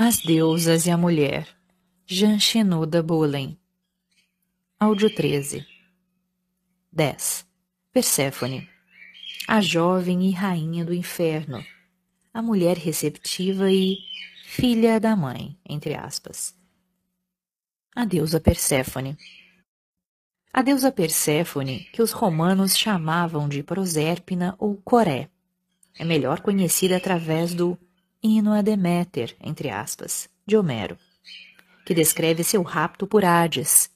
As Deusas e a Mulher, Jean Chenuda Bullen. Áudio 13 10. Perséfone, a jovem e rainha do inferno, a mulher receptiva e filha da mãe, entre aspas. A deusa Perséfone. A deusa Perséfone, que os romanos chamavam de Prosérpina ou Coré, é melhor conhecida através do Hino a Deméter, entre aspas, de Homero, que descreve seu rapto por Hades.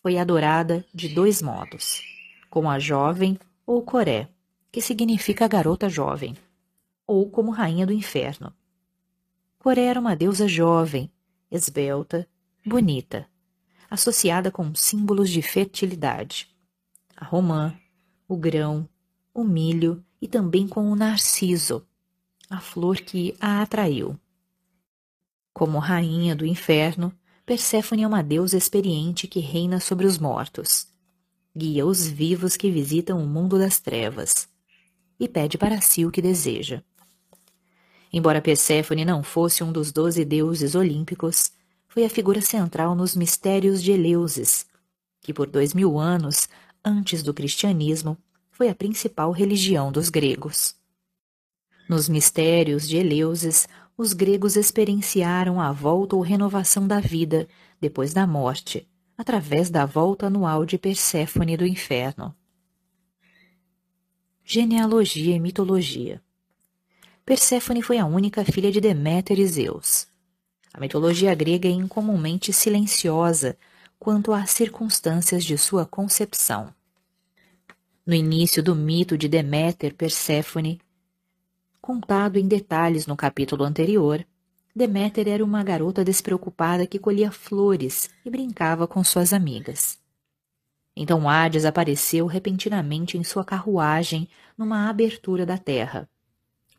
Foi adorada de dois modos, como a jovem ou Coré, que significa garota jovem, ou como rainha do inferno. Coré era uma deusa jovem, esbelta, bonita, associada com símbolos de fertilidade. A romã, o grão, o milho e também com o narciso, a flor que a atraiu. Como rainha do inferno, Perséfone é uma deusa experiente que reina sobre os mortos. Guia os vivos que visitam o mundo das trevas e pede para si o que deseja. Embora Perséfone não fosse um dos doze deuses olímpicos, foi a figura central nos mistérios de Eleusis, que por dois mil anos antes do cristianismo foi a principal religião dos gregos. Nos mistérios de Eleusis, os gregos experienciaram a volta ou renovação da vida depois da morte, através da volta anual de Perséfone do inferno. Genealogia e mitologia. Perséfone foi a única filha de Deméter e Zeus. A mitologia grega é incomumente silenciosa quanto às circunstâncias de sua concepção. No início do mito de Deméter Perséfone, contado em detalhes no capítulo anterior, Deméter era uma garota despreocupada que colhia flores e brincava com suas amigas. Então Hades apareceu repentinamente em sua carruagem numa abertura da terra.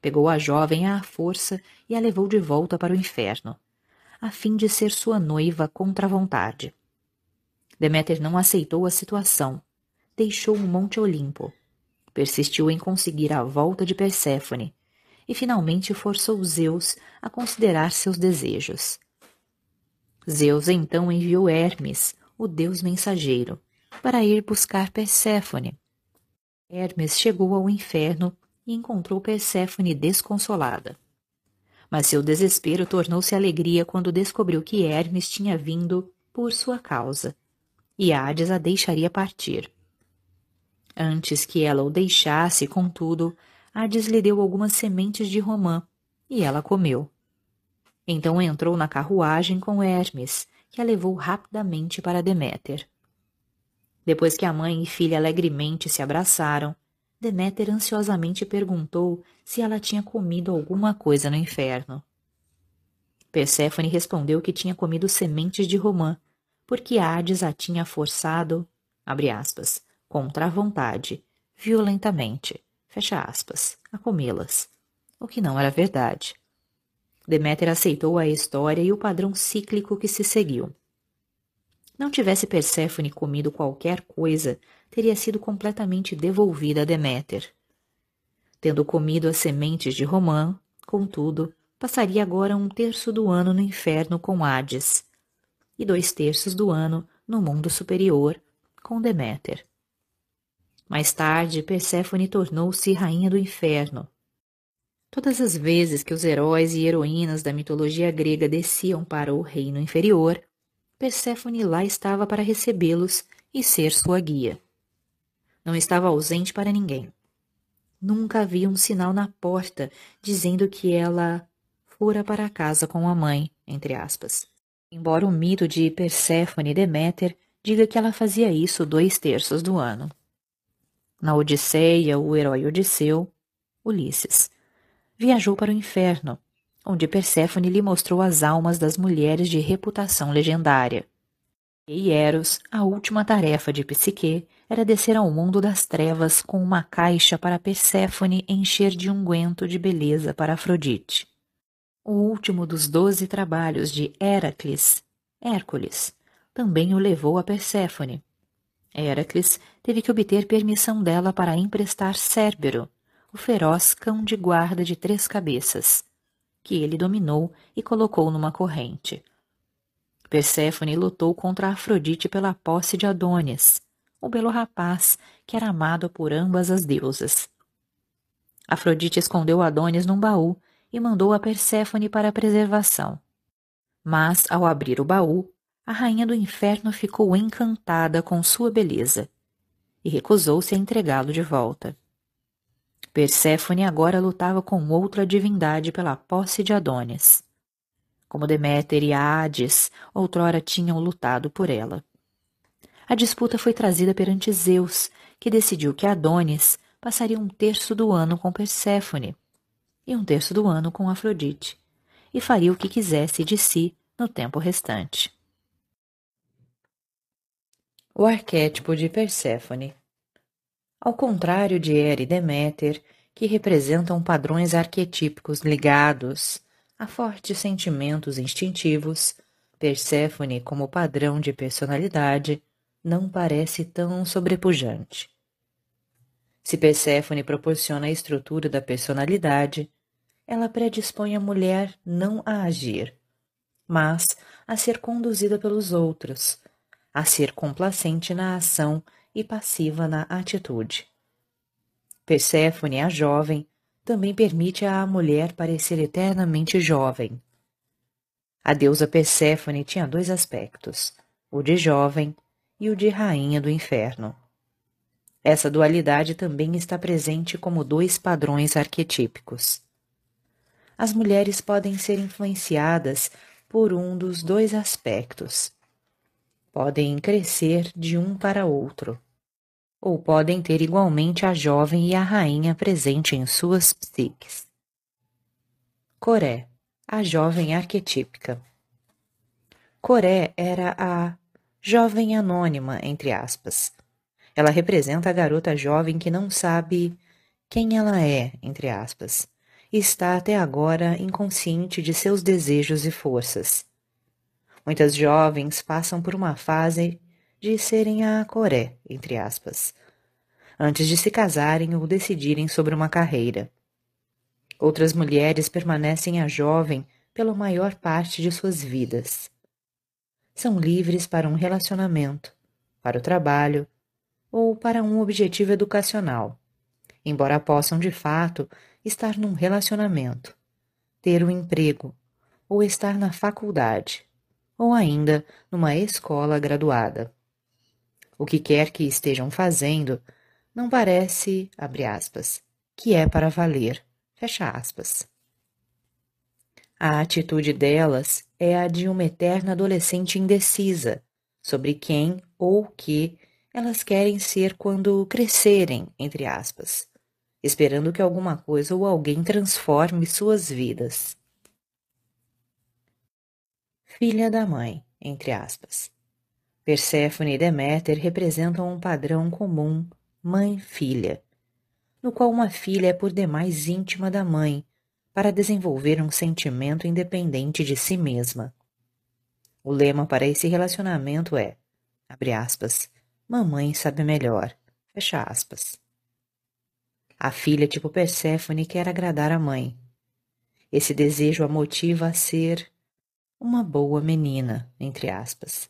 Pegou a jovem à força e a levou de volta para o inferno, a fim de ser sua noiva contra a vontade. Deméter não aceitou a situação. Deixou o Monte Olimpo. Persistiu em conseguir a volta de Perséfone e finalmente forçou Zeus a considerar seus desejos. Zeus então enviou Hermes, o deus mensageiro, para ir buscar Perséfone. Hermes chegou ao inferno e encontrou Perséfone desconsolada. Mas seu desespero tornou-se alegria quando descobriu que Hermes tinha vindo por sua causa, e Hades a deixaria partir. Antes que ela o deixasse, contudo, Hades lhe deu algumas sementes de romã, e ela comeu. Então entrou na carruagem com Hermes, que a levou rapidamente para Deméter. Depois que a mãe e filha alegremente se abraçaram, Deméter ansiosamente perguntou se ela tinha comido alguma coisa no inferno. Perséfone respondeu que tinha comido sementes de romã, porque Hades a tinha forçado, abre aspas, contra a vontade, violentamente, fecha aspas, a comê-las, o que não era verdade. Deméter aceitou a história e o padrão cíclico que se seguiu. Não tivesse Perséfone comido qualquer coisa, teria sido completamente devolvida a Deméter. Tendo comido as sementes de Romã, contudo, passaria agora um terço do ano no inferno com Hades, e dois terços do ano no mundo superior com Deméter. Mais tarde, Perséfone tornou-se rainha do inferno. Todas as vezes que os heróis e heroínas da mitologia grega desciam para o reino inferior, Perséfone lá estava para recebê-los e ser sua guia. Não estava ausente para ninguém. Nunca havia um sinal na porta dizendo que ela fora para casa com a mãe, entre aspas. Embora o mito de Perséfone e Deméter diga que ela fazia isso dois terços do ano. Na Odisseia, o herói Odisseu, Ulisses, viajou para o inferno, onde Perséfone lhe mostrou as almas das mulheres de reputação legendária. E Eros, a última tarefa de Psique era descer ao mundo das trevas com uma caixa para Perséfone encher de unguento de beleza para Afrodite. O último dos doze trabalhos de Heracles, Hércules, também o levou a Perséfone, Heracles teve que obter permissão dela para emprestar Cérbero, o feroz cão de guarda de três cabeças, que ele dominou e colocou numa corrente. Perséfone lutou contra Afrodite pela posse de Adônis, o belo rapaz que era amado por ambas as deusas. Afrodite escondeu Adônis num baú e mandou a Perséfone para a preservação. Mas, ao abrir o baú, a rainha do inferno ficou encantada com sua beleza e recusou-se a entregá-lo de volta. Perséfone agora lutava com outra divindade pela posse de Adônis, como Deméter e Hades outrora tinham lutado por ela. A disputa foi trazida perante Zeus, que decidiu que Adônis passaria um terço do ano com Perséfone e um terço do ano com Afrodite, e faria o que quisesse de si no tempo restante. O arquétipo de Perséfone Ao contrário de Hera e Deméter, que representam padrões arquetípicos ligados a fortes sentimentos instintivos, Perséfone, como padrão de personalidade, não parece tão sobrepujante. Se Perséfone proporciona a estrutura da personalidade, ela predispõe a mulher não a agir, mas a ser conduzida pelos outros, a ser complacente na ação e passiva na atitude. Perséfone, a jovem, também permite à mulher parecer eternamente jovem. A deusa Perséfone tinha dois aspectos, o de jovem e o de rainha do inferno. Essa dualidade também está presente como dois padrões arquetípicos. As mulheres podem ser influenciadas por um dos dois aspectos. Podem crescer de um para outro, ou podem ter igualmente a jovem e a rainha presente em suas psiques. Coré, a jovem arquetípica. Coré era a jovem anônima, entre aspas, ela representa a garota jovem que não sabe quem ela é, entre aspas, e está até agora inconsciente de seus desejos e forças. Muitas jovens passam por uma fase de serem a coré, entre aspas, antes de se casarem ou decidirem sobre uma carreira. Outras mulheres permanecem a jovem pela maior parte de suas vidas. São livres para um relacionamento, para o trabalho, ou para um objetivo educacional, embora possam de fato estar num relacionamento, ter um emprego, ou estar na faculdade, ou ainda numa escola graduada. O que quer que estejam fazendo não parece, abre aspas, que é para valer, fecha aspas. A atitude delas é a de uma eterna adolescente indecisa sobre quem ou que elas querem ser quando crescerem, entre aspas, esperando que alguma coisa ou alguém transforme suas vidas. Filha da mãe, entre aspas. Perséfone e Deméter representam um padrão comum mãe-filha, no qual uma filha é por demais íntima da mãe, para desenvolver um sentimento independente de si mesma. O lema para esse relacionamento é, abre aspas, Mamãe sabe melhor. Fecha aspas. A filha, tipo Perséfone, quer agradar a mãe. Esse desejo a motiva a ser uma boa menina, entre aspas,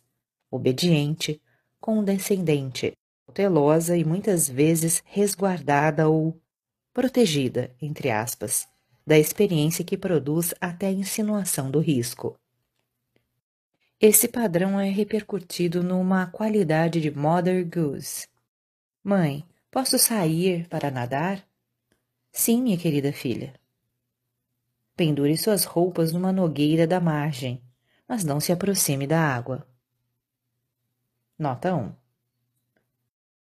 obediente, condescendente, cautelosa e muitas vezes resguardada ou protegida, entre aspas, da experiência que produz até a insinuação do risco. Esse padrão é repercutido numa qualidade de Mother Goose. Mãe, posso sair para nadar? Sim, minha querida filha. Pendure suas roupas numa nogueira da margem, mas não se aproxime da água. Nota 1.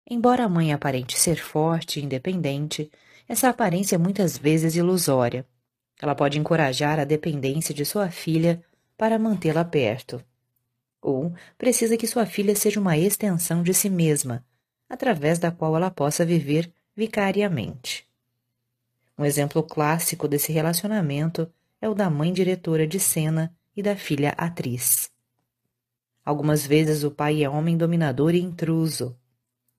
Embora a mãe aparente ser forte e independente, essa aparência é muitas vezes ilusória. Ela pode encorajar a dependência de sua filha para mantê-la perto ou precisa que sua filha seja uma extensão de si mesma, através da qual ela possa viver vicariamente. Um exemplo clássico desse relacionamento é o da mãe diretora de cena e da filha atriz. Algumas vezes o pai é homem dominador e intruso,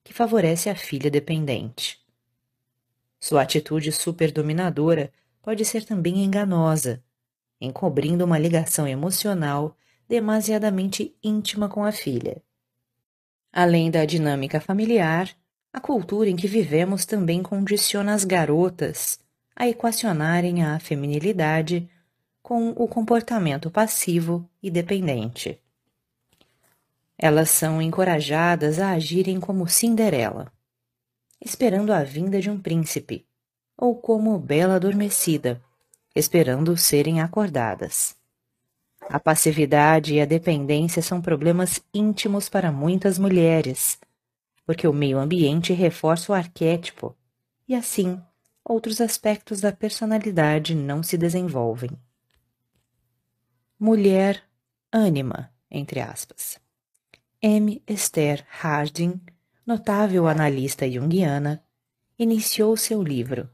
que favorece a filha dependente. Sua atitude superdominadora pode ser também enganosa, encobrindo uma ligação emocional demasiadamente íntima com a filha. Além da dinâmica familiar, a cultura em que vivemos também condiciona as garotas a equacionarem a feminilidade com o comportamento passivo e dependente. Elas são encorajadas a agirem como Cinderela, esperando a vinda de um príncipe, ou como Bela Adormecida, esperando serem acordadas. A passividade e a dependência são problemas íntimos para muitas mulheres, porque o meio ambiente reforça o arquétipo e, assim, outros aspectos da personalidade não se desenvolvem. Mulher ânima, entre aspas. M. Esther Harding, notável analista junguiana, iniciou seu livro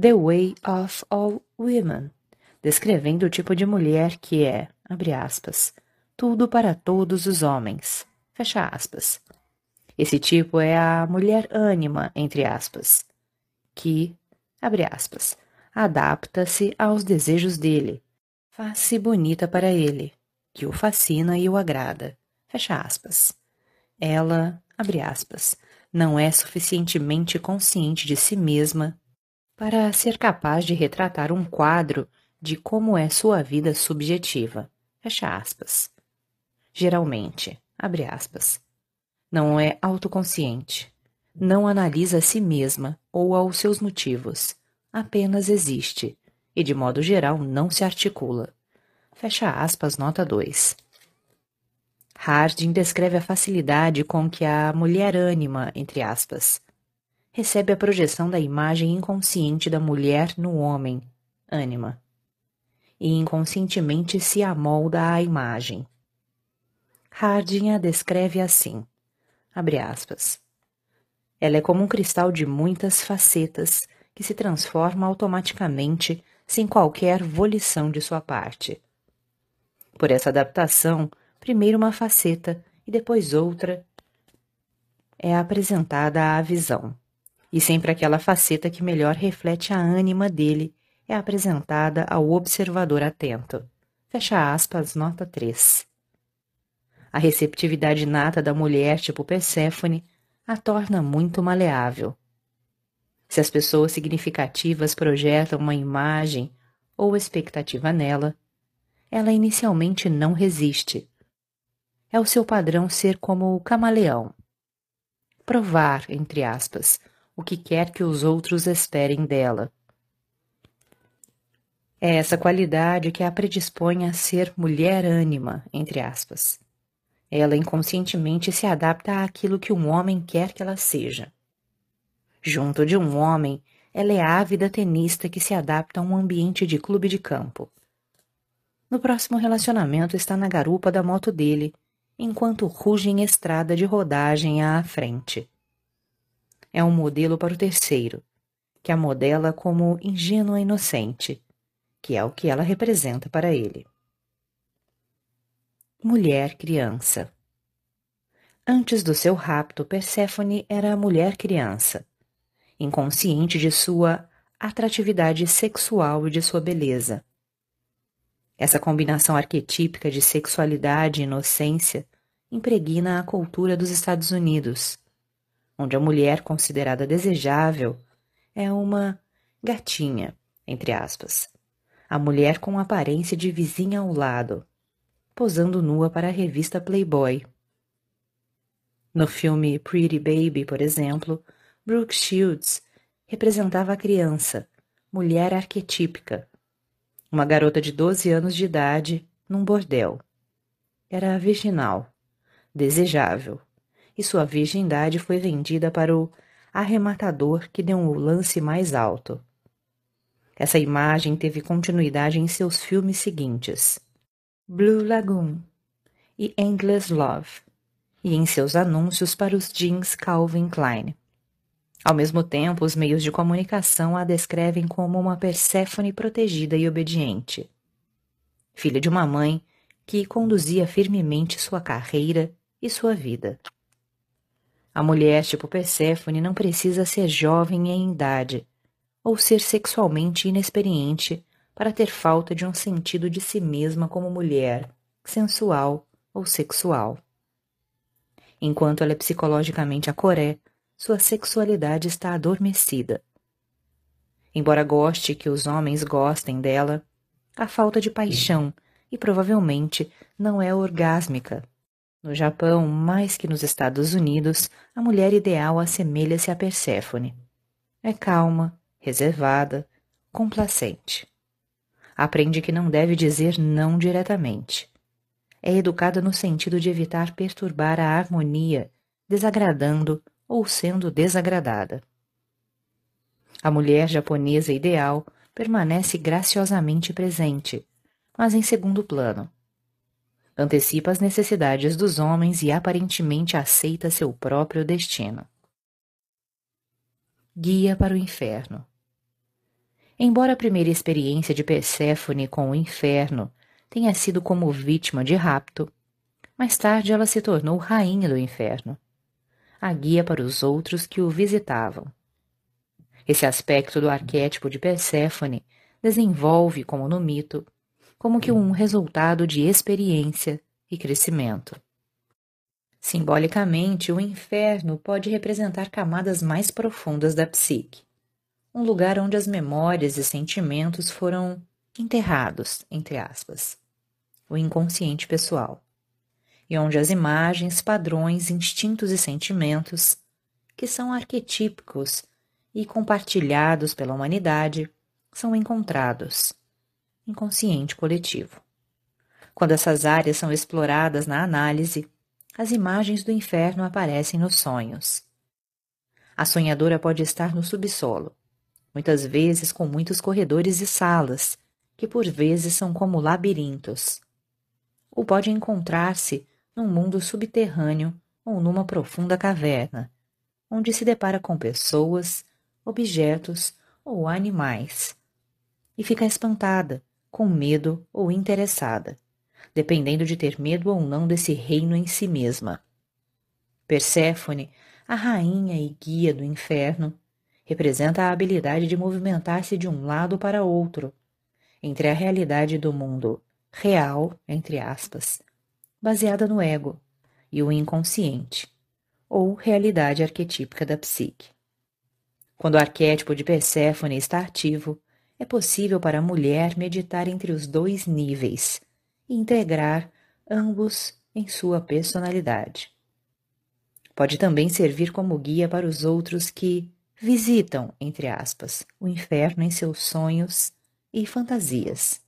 The Way of All Women, descrevendo o tipo de mulher que é, abre aspas, tudo para todos os homens, fecha aspas. Esse tipo é a mulher ânima, entre aspas, que, abre aspas, adapta-se aos desejos dele, faz-se bonita para ele, que o fascina e o agrada, fecha aspas. Ela, abre aspas, não é suficientemente consciente de si mesma para ser capaz de retratar um quadro de como é sua vida subjetiva. Fecha aspas. Geralmente, abre aspas, não é autoconsciente, não analisa a si mesma ou aos seus motivos, apenas existe e, de modo geral, não se articula. Fecha aspas, nota 2. Harding descreve a facilidade com que a mulher ânima, entre aspas, recebe a projeção da imagem inconsciente da mulher no homem, ânima, e inconscientemente se amolda à imagem. Harding a descreve assim, ela é como um cristal de muitas facetas que se transforma automaticamente sem qualquer volição de sua parte. Por essa adaptação, primeiro uma faceta e depois outra é apresentada à visão, e sempre aquela faceta que melhor reflete a ânima dele é apresentada ao observador atento. Fecha aspas, nota 3. A receptividade nata da mulher tipo Perséfone a torna muito maleável. Se as pessoas significativas projetam uma imagem ou expectativa nela, ela inicialmente não resiste. É o seu padrão ser como o camaleão. Provar, entre aspas, o que quer que os outros esperem dela é essa qualidade que a predispõe a ser mulher ânima, entre aspas. Ela inconscientemente se adapta àquilo que um homem quer que ela seja. Junto de um homem, ela é ávida tenista que se adapta a um ambiente de clube de campo. No próximo relacionamento está na garupa da moto dele, enquanto ruge em estrada de rodagem à frente. É um modelo para o terceiro, que a modela como ingênua inocente, que é o que ela representa para ele. Mulher criança. Antes do seu rapto, Perséfone era mulher criança, inconsciente de sua atratividade sexual e de sua beleza. Essa combinação arquetípica de sexualidade e inocência impregna a cultura dos Estados Unidos, onde a mulher considerada desejável é uma gatinha, entre aspas, a mulher com aparência de vizinha ao lado, posando nua para a revista Playboy. No filme Pretty Baby, por exemplo, Brooke Shields representava a criança, mulher arquetípica, uma garota de 12 anos de idade num bordel. Era virginal, desejável, e sua virgindade foi vendida para o arrematador que deu um lance mais alto. Essa imagem teve continuidade em seus filmes seguintes, Blue Lagoon e Endless Love, e em seus anúncios para os jeans Calvin Klein. Ao mesmo tempo, os meios de comunicação a descrevem como uma Perséfone protegida e obediente. Filha de uma mãe que conduzia firmemente sua carreira e sua vida. A mulher tipo Perséfone não precisa ser jovem em idade ou ser sexualmente inexperiente para ter falta de um sentido de si mesma como mulher, sensual ou sexual. Enquanto ela é psicologicamente a Coré, sua sexualidade está adormecida. Embora goste que os homens gostem dela, a falta de paixão e provavelmente não é orgásmica. No Japão, mais que nos Estados Unidos, a mulher ideal assemelha-se a Perséfone. É calma, reservada, complacente. Aprende que não deve dizer não diretamente. É educada no sentido de evitar perturbar a harmonia, desagradando ou sendo desagradada. A mulher japonesa ideal permanece graciosamente presente, mas em segundo plano. Antecipa as necessidades dos homens e aparentemente aceita seu próprio destino. Guia para o inferno. Embora a primeira experiência de Perséfone com o inferno tenha sido como vítima de rapto, mais tarde ela se tornou rainha do inferno, a guia para os outros que o visitavam. Esse aspecto do arquétipo de Perséfone desenvolve, como no mito, como que um resultado de experiência e crescimento. Simbolicamente, o inferno pode representar camadas mais profundas da psique, um lugar onde as memórias e sentimentos foram enterrados, entre aspas, o inconsciente pessoal, e onde as imagens, padrões, instintos e sentimentos, que são arquetípicos e compartilhados pela humanidade, são encontrados, inconsciente coletivo. Quando essas áreas são exploradas na análise, as imagens do inferno aparecem nos sonhos. A sonhadora pode estar no subsolo, muitas vezes com muitos corredores e salas, que por vezes são como labirintos. Ou pode encontrar-se num mundo subterrâneo ou numa profunda caverna, onde se depara com pessoas, objetos ou animais, e fica espantada, com medo ou interessada, dependendo de ter medo ou não desse reino em si mesma. Perséfone, a rainha e guia do inferno, representa a habilidade de movimentar-se de um lado para outro, entre a realidade do mundo real, entre aspas, baseada no ego, e o inconsciente, ou realidade arquetípica da psique. Quando o arquétipo de Perséfone está ativo, é possível para a mulher meditar entre os dois níveis e integrar ambos em sua personalidade. Pode também servir como guia para os outros que, visitam, entre aspas, o inferno em seus sonhos e fantasias.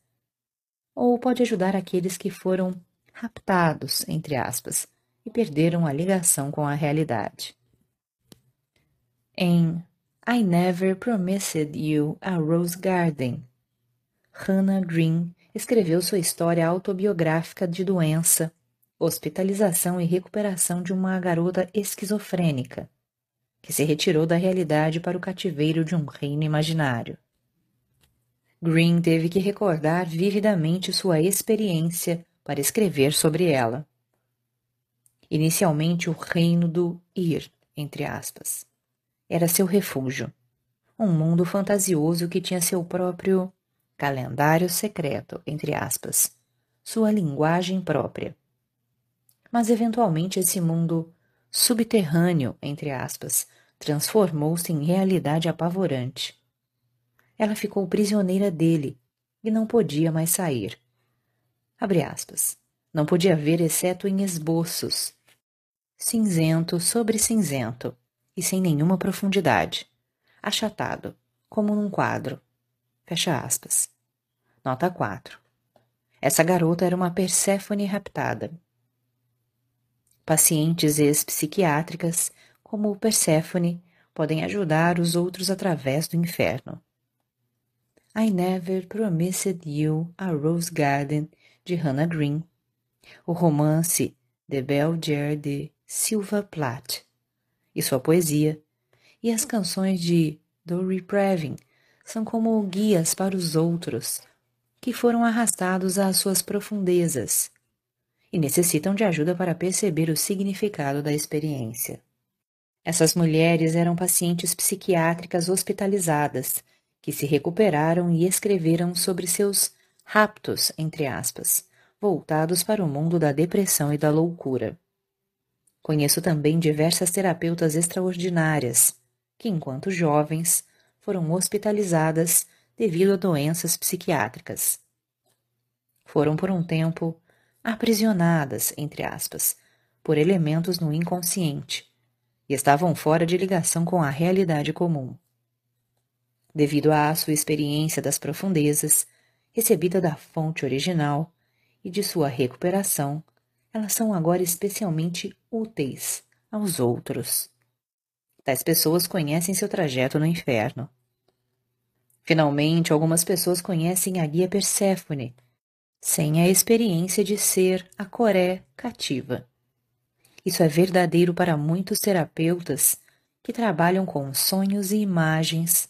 Ou pode ajudar aqueles que foram raptados, entre aspas, e perderam a ligação com a realidade. Em I Never Promised You a Rose Garden, Hannah Green escreveu sua história autobiográfica de doença, hospitalização e recuperação de uma garota esquizofrênica que se retirou da realidade para o cativeiro de um reino imaginário. Green teve que recordar vividamente sua experiência para escrever sobre ela. Inicialmente, o reino do ir, entre aspas, era seu refúgio, um mundo fantasioso que tinha seu próprio calendário secreto, entre aspas, sua linguagem própria. Mas eventualmente esse mundo subterrâneo, entre aspas, transformou-se em realidade apavorante. Ela ficou prisioneira dele e não podia mais sair. Abre aspas. Não podia ver exceto em esboços. Cinzento sobre cinzento e sem nenhuma profundidade. Achatado, como num quadro. Fecha aspas. Nota 4. Essa garota era uma Perséfone raptada. Pacientes ex-psiquiátricas como Perséfone, podem ajudar os outros através do inferno. I Never Promised You a Rose Garden, de Hannah Green. O romance The Belger de Silva Plath e sua poesia, e as canções de Dory Previn são como guias para os outros, que foram arrastados às suas profundezas e necessitam de ajuda para perceber o significado da experiência. Essas mulheres eram pacientes psiquiátricas hospitalizadas, que se recuperaram e escreveram sobre seus raptos, entre aspas, voltados para o mundo da depressão e da loucura. Conheço também diversas terapeutas extraordinárias que, enquanto jovens, foram hospitalizadas devido a doenças psiquiátricas. Foram por um tempo aprisionadas, entre aspas, por elementos no inconsciente e estavam fora de ligação com a realidade comum. Devido à sua experiência das profundezas, recebida da fonte original e de sua recuperação, elas são agora especialmente úteis aos outros. Tais pessoas conhecem seu trajeto no inferno. Finalmente, algumas pessoas conhecem a guia Perséfone, sem a experiência de ser a Coré cativa. Isso é verdadeiro para muitos terapeutas que trabalham com sonhos e imagens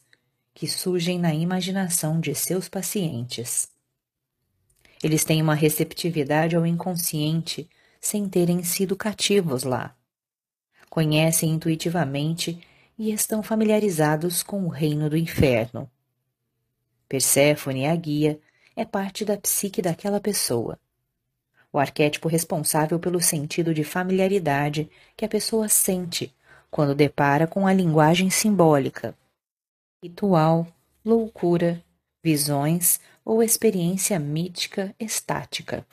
que surgem na imaginação de seus pacientes. Eles têm uma receptividade ao inconsciente sem terem sido cativos lá. Conhecem intuitivamente e estão familiarizados com o reino do inferno. Perséfone, a guia, é parte da psique daquela pessoa o arquétipo responsável pelo sentido de familiaridade que a pessoa sente quando depara com a linguagem simbólica, ritual, loucura, visões ou experiência mítica estática.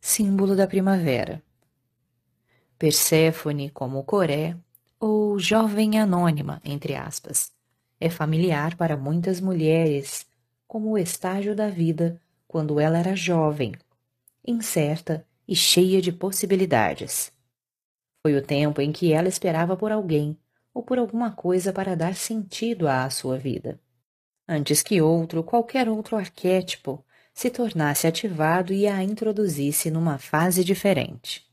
Símbolo da primavera. Perséfone como Coré, ou jovem anônima, entre aspas, é familiar para muitas mulheres como o estágio da vida quando ela era jovem, incerta e cheia de possibilidades. Foi o tempo em que ela esperava por alguém ou por alguma coisa para dar sentido à sua vida, antes que outro, qualquer outro arquétipo, se tornasse ativado e a introduzisse numa fase diferente.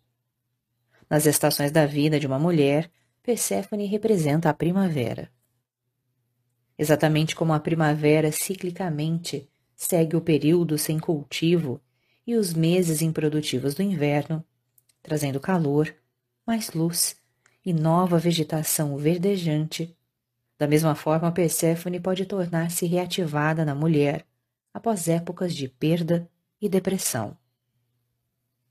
Nas estações da vida de uma mulher, Perséfone representa a primavera. Exatamente como a primavera ciclicamente segue o período sem cultivo e os meses improdutivos do inverno, trazendo calor, mais luz e nova vegetação verdejante. Da mesma forma, Perséfone pode tornar-se reativada na mulher após épocas de perda e depressão.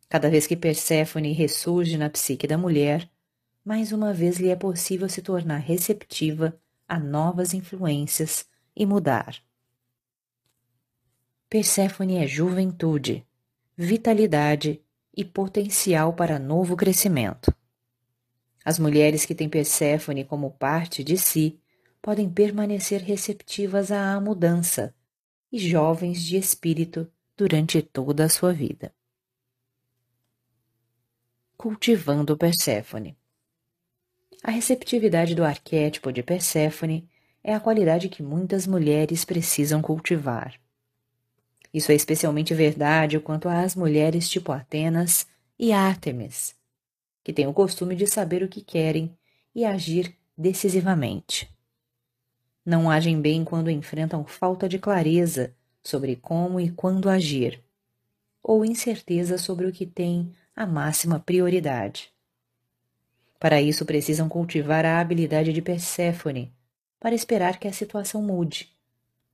Cada vez que Perséfone ressurge na psique da mulher, mais uma vez lhe é possível se tornar receptiva a novas influências e mudar. Perséfone é juventude, vitalidade e potencial para novo crescimento. As mulheres que têm Perséfone como parte de si podem permanecer receptivas à mudança e jovens de espírito durante toda a sua vida. Cultivando Perséfone. A receptividade do arquétipo de Perséfone é a qualidade que muitas mulheres precisam cultivar. Isso é especialmente verdade quanto às mulheres tipo Atenas e Ártemis, que têm o costume de saber o que querem e agir decisivamente. Não agem bem quando enfrentam falta de clareza sobre como e quando agir, ou incerteza sobre o que tem a máxima prioridade. Para isso precisam cultivar a habilidade de Perséfone para esperar que a situação mude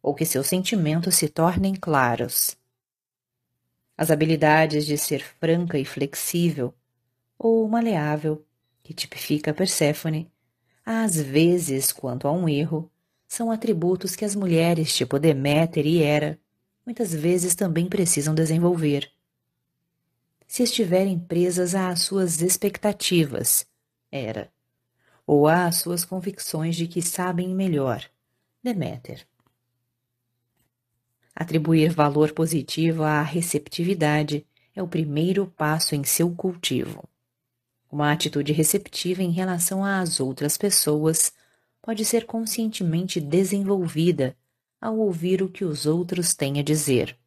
ou que seus sentimentos se tornem claros. As habilidades de ser franca e flexível, ou maleável, que tipifica Perséfone, às vezes, quanto a um erro, são atributos que as mulheres tipo Deméter e Hera muitas vezes também precisam desenvolver. Se estiverem presas às suas expectativas, Hera, ou às suas convicções de que sabem melhor, Deméter. Atribuir valor positivo à receptividade é o primeiro passo em seu cultivo. Uma atitude receptiva em relação às outras pessoas pode ser conscientemente desenvolvida ao ouvir o que os outros têm a dizer,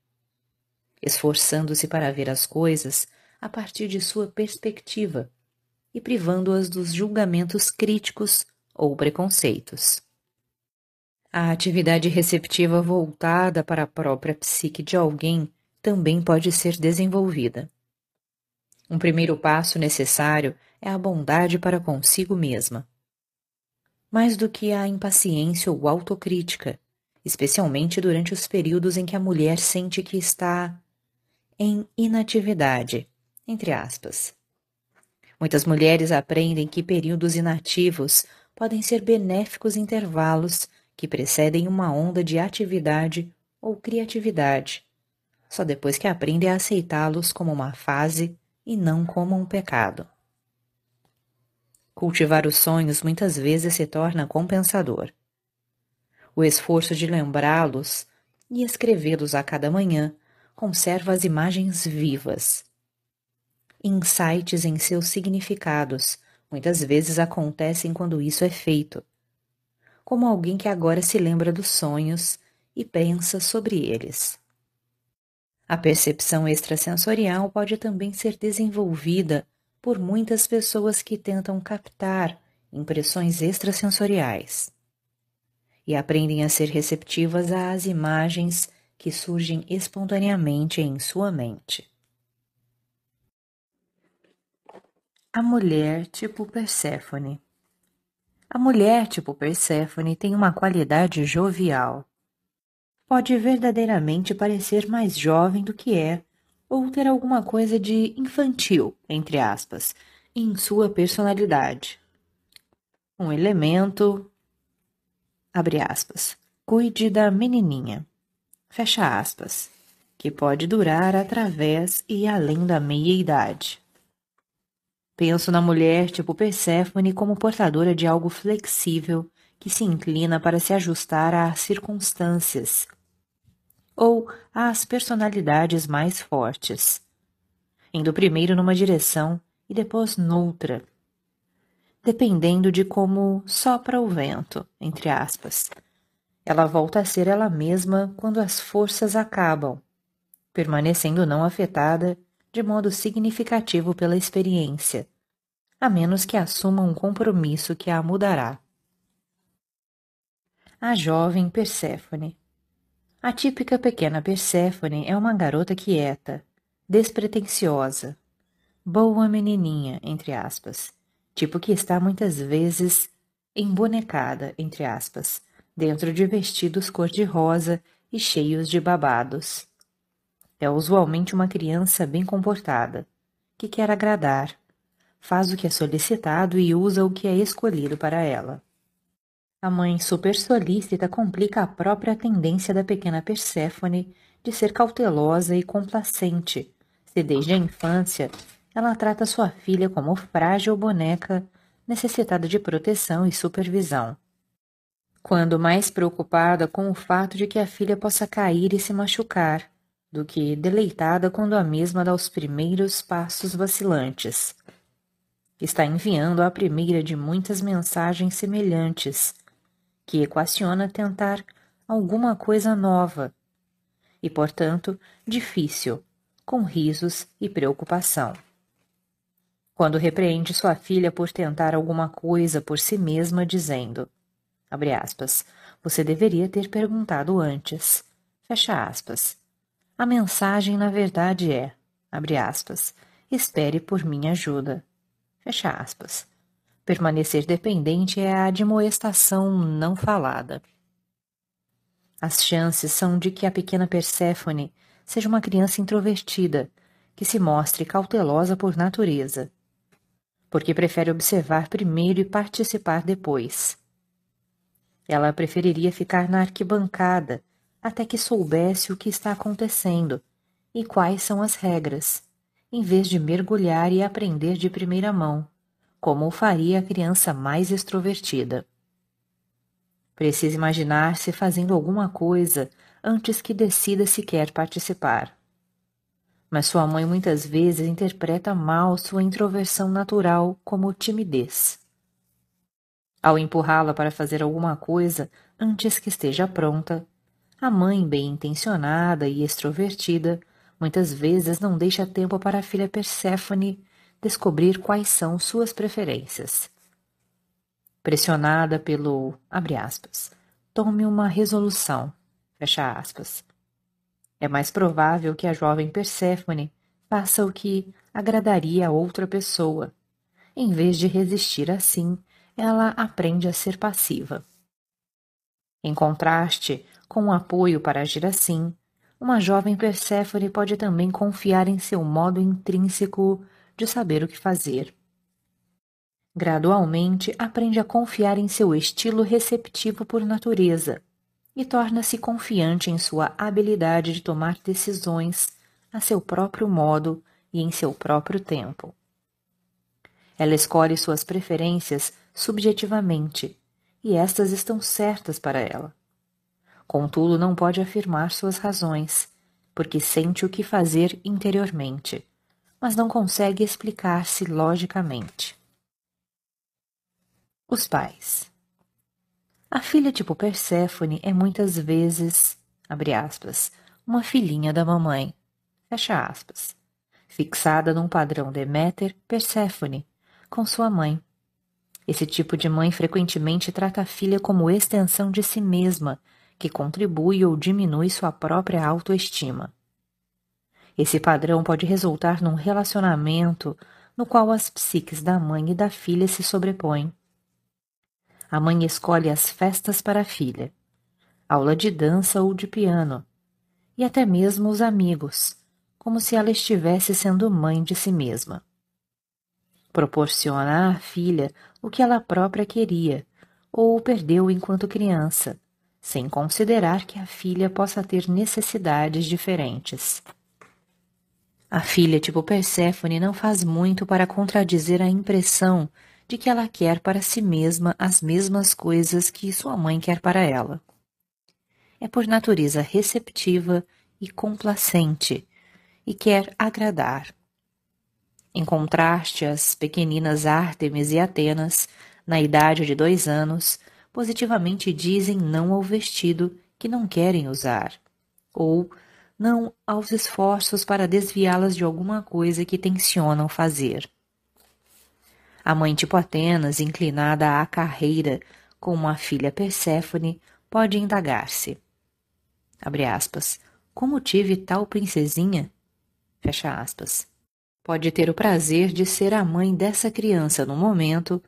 esforçando-se para ver as coisas a partir de sua perspectiva e privando-as dos julgamentos críticos ou preconceitos. A atividade receptiva voltada para a própria psique de alguém também pode ser desenvolvida. Um primeiro passo necessário é a bondade para consigo mesma. mais do que a impaciência ou autocrítica, especialmente durante os períodos em que a mulher sente que está em inatividade, entre aspas. Muitas mulheres aprendem que períodos inativos podem ser benéficos intervalos que precedem uma onda de atividade ou criatividade, só depois que aprendem a aceitá-los como uma fase e não como um pecado. Cultivar os sonhos muitas vezes se torna compensador. O esforço de lembrá-los e escrevê-los a cada manhã conserva as imagens vivas. Insights em seus significados muitas vezes acontecem quando isso é feito, como alguém que agora se lembra dos sonhos e pensa sobre eles. A percepção extrasensorial pode também ser desenvolvida por muitas pessoas que tentam captar impressões extrasensoriais e aprendem a ser receptivas às imagens que surgem espontaneamente em sua mente. A mulher tipo Perséfone. A mulher tipo Perséfone tem uma qualidade jovial pode verdadeiramente parecer mais jovem do que é, ou ter alguma coisa de infantil, entre aspas, em sua personalidade. Um elemento, abre aspas, cuide da menininha, fecha aspas, que pode durar através e além da meia-idade. Penso na mulher tipo Perséfone como portadora de algo flexível que se inclina para se ajustar às circunstâncias ou às personalidades mais fortes, indo primeiro numa direção e depois noutra, dependendo de como sopra o vento, entre aspas. Ela volta a ser ela mesma quando as forças acabam, permanecendo não afetada de modo significativo pela experiência, a menos que assuma um compromisso que a mudará. A jovem Perséfone a típica pequena Perséfone é uma garota quieta, despretensiosa, boa menininha, entre aspas, tipo que está muitas vezes embonecada, entre aspas, dentro de vestidos cor-de-rosa e cheios de babados. É usualmente uma criança bem comportada, que quer agradar, faz o que é solicitado e usa o que é escolhido para ela. A mãe super solícita complica a própria tendência da pequena Perséfone de ser cautelosa e complacente, se desde a infância ela trata sua filha como frágil boneca necessitada de proteção e supervisão. Quando mais preocupada com o fato de que a filha possa cair e se machucar, do que deleitada quando a mesma dá os primeiros passos vacilantes. Está enviando a primeira de muitas mensagens semelhantes que equaciona tentar alguma coisa nova e, portanto, difícil, com risos e preocupação. Quando repreende sua filha por tentar alguma coisa por si mesma, dizendo: aspas, você deveria ter perguntado antes. Fecha aspas. A mensagem, na verdade, é: abre aspas, espere por minha ajuda. Fecha aspas. Permanecer dependente é a admoestação não falada. As chances são de que a pequena Perséfone seja uma criança introvertida, que se mostre cautelosa por natureza, porque prefere observar primeiro e participar depois. Ela preferiria ficar na arquibancada até que soubesse o que está acontecendo e quais são as regras, em vez de mergulhar e aprender de primeira mão como o faria a criança mais extrovertida. Precisa imaginar-se fazendo alguma coisa antes que decida se quer participar. Mas sua mãe muitas vezes interpreta mal sua introversão natural como timidez. Ao empurrá-la para fazer alguma coisa antes que esteja pronta, a mãe, bem intencionada e extrovertida, muitas vezes não deixa tempo para a filha Perséfone descobrir quais são suas preferências. Pressionada pelo, abre aspas, tome uma resolução, fecha aspas. É mais provável que a jovem Perséfone faça o que agradaria a outra pessoa, em vez de resistir assim ela aprende a ser passiva. Em contraste com o apoio para agir assim, uma jovem Perséfone pode também confiar em seu modo intrínseco de saber o que fazer. Gradualmente, aprende a confiar em seu estilo receptivo por natureza e torna-se confiante em sua habilidade de tomar decisões a seu próprio modo e em seu próprio tempo. Ela escolhe suas preferências subjetivamente, e estas estão certas para ela. Contudo, não pode afirmar suas razões, porque sente o que fazer interiormente, mas não consegue explicar-se logicamente. Os pais. A filha tipo Perséfone é muitas vezes, abre aspas, uma filhinha da mamãe, fecha aspas, fixada num padrão Deméter Perséfone, com sua mãe. Esse tipo de mãe frequentemente trata a filha como extensão de si mesma, que contribui ou diminui sua própria autoestima. Esse padrão pode resultar num relacionamento no qual as psiques da mãe e da filha se sobrepõem. A mãe escolhe as festas para a filha, aula de dança ou de piano, e até mesmo os amigos, como se ela estivesse sendo mãe de si mesma. Proporciona à filha o que ela própria queria ou perdeu enquanto criança, sem considerar que a filha possa ter necessidades diferentes. A filha tipo Perséfone não faz muito para contradizer a impressão de que ela quer para si mesma as mesmas coisas que sua mãe quer para ela. É por natureza receptiva e complacente e quer agradar, em contraste, as pequeninas Ártemis e Atenas, na idade de dois anos, positivamente dizem não ao vestido que não querem usar, ou não aos esforços para desviá-las de alguma coisa que tensionam fazer. A mãe tipo Atenas, inclinada à carreira, como a filha Perséfone, pode indagar-se. Como tive tal princesinha? Fecha aspas pode ter o prazer de ser a mãe dessa criança no momento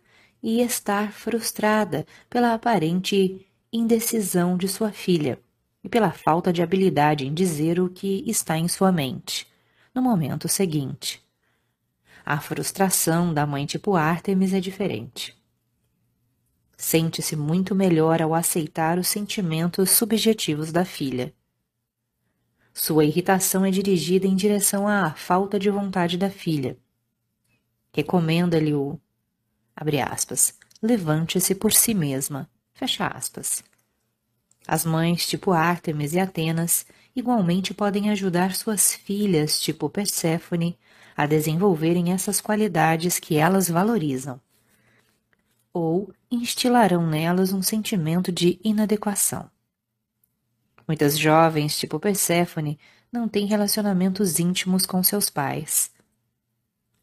e estar frustrada pela aparente indecisão de sua filha e pela falta de habilidade em dizer o que está em sua mente no momento seguinte. A frustração da mãe tipo Artemis é diferente. Sente-se muito melhor ao aceitar os sentimentos subjetivos da filha sua irritação é dirigida em direção à falta de vontade da filha. Recomenda-lhe o, abre aspas, levante-se por si mesma, fecha aspas. As mães, tipo Ártemis e Atenas, igualmente podem ajudar suas filhas, tipo Perséfone, a desenvolverem essas qualidades que elas valorizam. Ou instilarão nelas um sentimento de inadequação. Muitas jovens, tipo Perséfone, não têm relacionamentos íntimos com seus pais.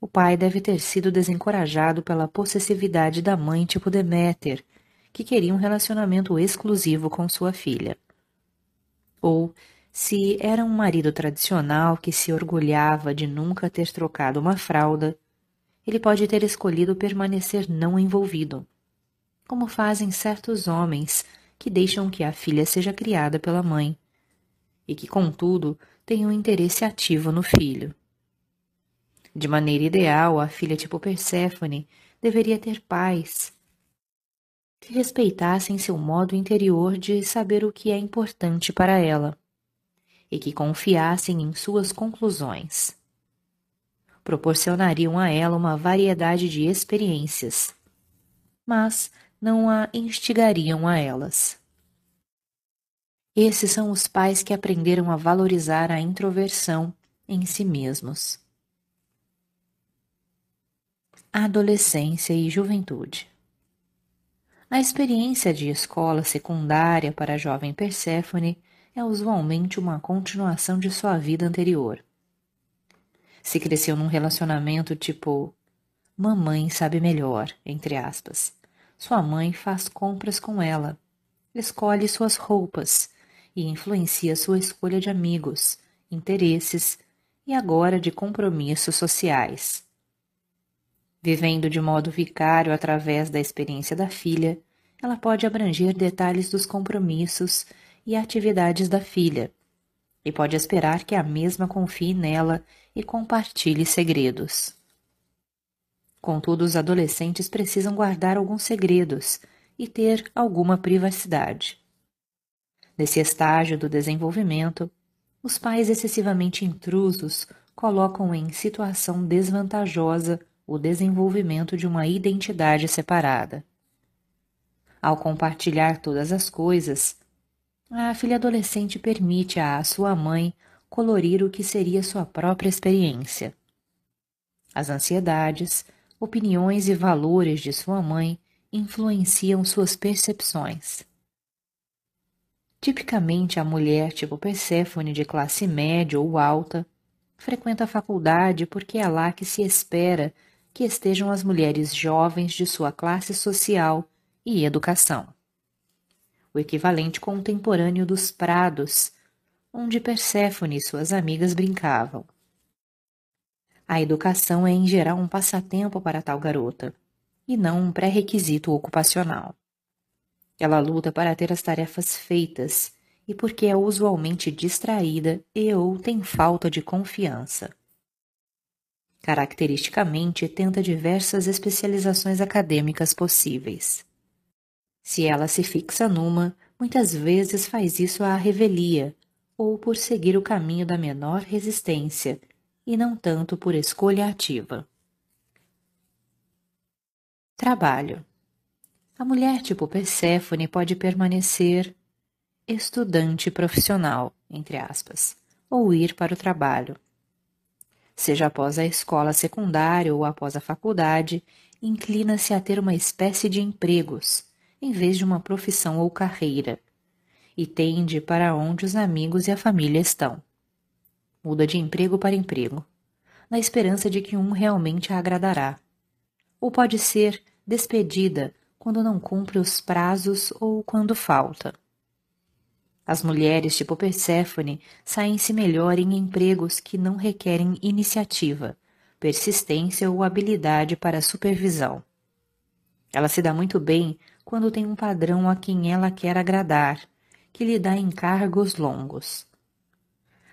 O pai deve ter sido desencorajado pela possessividade da mãe, tipo Deméter, que queria um relacionamento exclusivo com sua filha. Ou, se era um marido tradicional que se orgulhava de nunca ter trocado uma fralda, ele pode ter escolhido permanecer não envolvido, como fazem certos homens que deixam que a filha seja criada pela mãe, e que, contudo, têm um interesse ativo no filho. De maneira ideal, a filha tipo Perséfone deveria ter pais que respeitassem seu modo interior de saber o que é importante para ela e que confiassem em suas conclusões. Proporcionariam a ela uma variedade de experiências, mas não a instigariam a elas. Esses são os pais que aprenderam a valorizar a introversão em si mesmos. Adolescência e juventude. A experiência de escola secundária para a jovem Perséfone é usualmente uma continuação de sua vida anterior. Se cresceu num relacionamento tipo mamãe sabe melhor, entre aspas, sua mãe faz compras com ela, escolhe suas roupas e influencia sua escolha de amigos, interesses e agora de compromissos sociais. Vivendo de modo vicário através da experiência da filha, ela pode abranger detalhes dos compromissos e atividades da filha, e pode esperar que a mesma confie nela e compartilhe segredos. Contudo, os adolescentes precisam guardar alguns segredos e ter alguma privacidade. Nesse estágio do desenvolvimento, os pais excessivamente intrusos colocam em situação desvantajosa o desenvolvimento de uma identidade separada. Ao compartilhar todas as coisas, a filha adolescente permite à sua mãe colorir o que seria sua própria experiência. As ansiedades, opiniões e valores de sua mãe influenciam suas percepções. Tipicamente, a mulher tipo Perséfone de classe média ou alta frequenta a faculdade porque é lá que se espera que estejam as mulheres jovens de sua classe social e educação. O equivalente contemporâneo dos prados, onde Perséfone e suas amigas brincavam. A educação é em geral um passatempo para tal garota, e não um pré-requisito ocupacional. Ela luta para ter as tarefas feitas e porque é usualmente distraída e ou tem falta de confiança. Caracteristicamente, tenta diversas especializações acadêmicas possíveis. Se ela se fixa numa, muitas vezes faz isso à revelia, ou por seguir o caminho da menor resistência, e não tanto por escolha ativa. Trabalho. A mulher tipo Perséfone pode permanecer estudante profissional, entre aspas, ou ir para o trabalho, seja após a escola secundária ou após a faculdade, inclina-se a ter uma espécie de empregos, em vez de uma profissão ou carreira, e tende para onde os amigos e a família estão. Muda de emprego para emprego, na esperança de que um realmente a agradará. Ou pode ser despedida quando não cumpre os prazos ou quando falta. As mulheres tipo Perséfone saem-se melhor em empregos que não requerem iniciativa, persistência ou habilidade para supervisão. Ela se dá muito bem quando tem um padrão a quem ela quer agradar, que lhe dá encargos longos.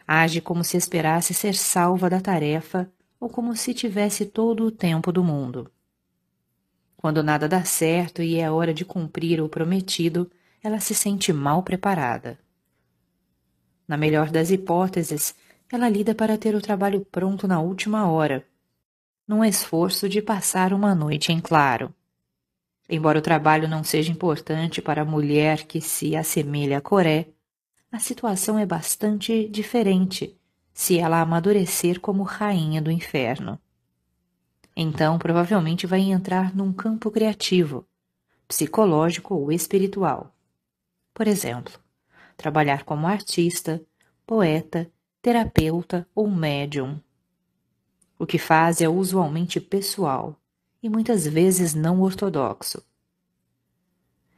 Age como se esperasse ser salva da tarefa ou como se tivesse todo o tempo do mundo. Quando nada dá certo e é hora de cumprir o prometido, ela se sente mal preparada. Na melhor das hipóteses, ela lida para ter o trabalho pronto na última hora, num esforço de passar uma noite em claro. Embora o trabalho não seja importante para a mulher que se assemelha a Coré, a situação é bastante diferente se ela amadurecer como rainha do inferno. Então, provavelmente vai entrar num campo criativo, psicológico ou espiritual. Por exemplo, trabalhar como artista, poeta, terapeuta ou médium. O que faz é usualmente pessoal e muitas vezes não ortodoxo.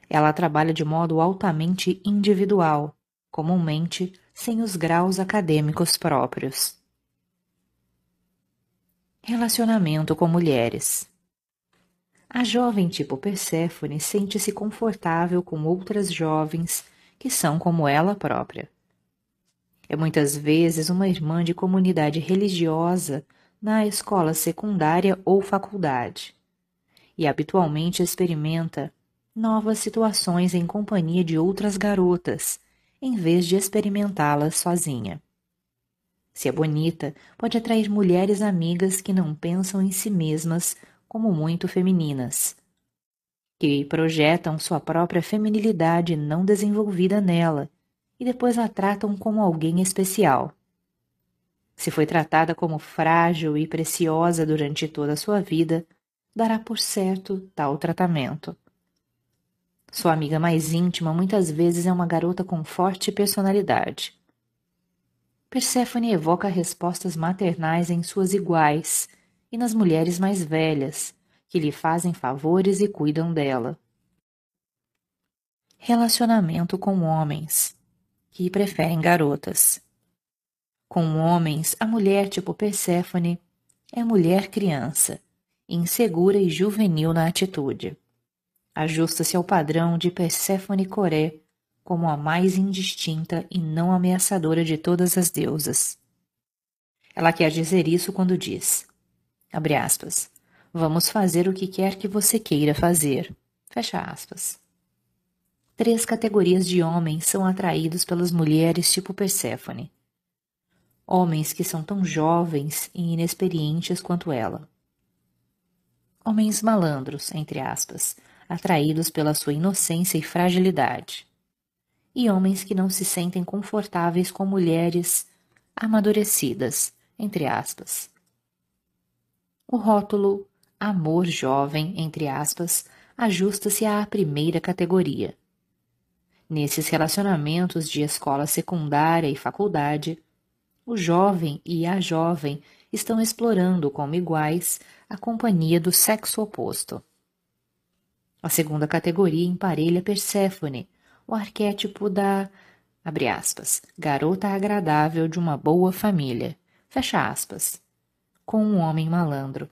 Ela trabalha de modo altamente individual, comumente sem os graus acadêmicos próprios. Relacionamento com mulheres. A jovem tipo Perséfone sente-se confortável com outras jovens que são como ela própria. É muitas vezes uma irmã de comunidade religiosa na escola secundária ou faculdade, e habitualmente experimenta novas situações em companhia de outras garotas, em vez de experimentá-las sozinha. Se é bonita, pode atrair mulheres amigas que não pensam em si mesmas como muito femininas que projetam sua própria feminilidade não desenvolvida nela e depois a tratam como alguém especial. Se foi tratada como frágil e preciosa durante toda a sua vida, dará por certo tal tratamento. Sua amiga mais íntima muitas vezes é uma garota com forte personalidade. Perséfone evoca respostas maternais em suas iguais e nas mulheres mais velhas, que lhe fazem favores e cuidam dela. Relacionamento com homens que preferem garotas. Com homens, a mulher tipo Perséfone é mulher criança insegura e juvenil na atitude. Ajusta-se ao padrão de Perséfone Coré como a mais indistinta e não ameaçadora de todas as deusas. Ela quer dizer isso quando diz, abre aspas, vamos fazer o que quer que você queira fazer, fecha aspas. Três categorias de homens são atraídos pelas mulheres tipo Perséfone. Homens que são tão jovens e inexperientes quanto ela. Homens malandros, entre aspas, atraídos pela sua inocência e fragilidade e homens que não se sentem confortáveis com mulheres amadurecidas, entre aspas. O rótulo amor jovem, entre aspas, ajusta-se à primeira categoria. Nesses relacionamentos de escola secundária e faculdade, o jovem e a jovem estão explorando como iguais a companhia do sexo oposto. A segunda categoria emparelha Perséfone, o arquétipo da, abre aspas, garota agradável de uma boa família, fecha aspas, com um homem malandro.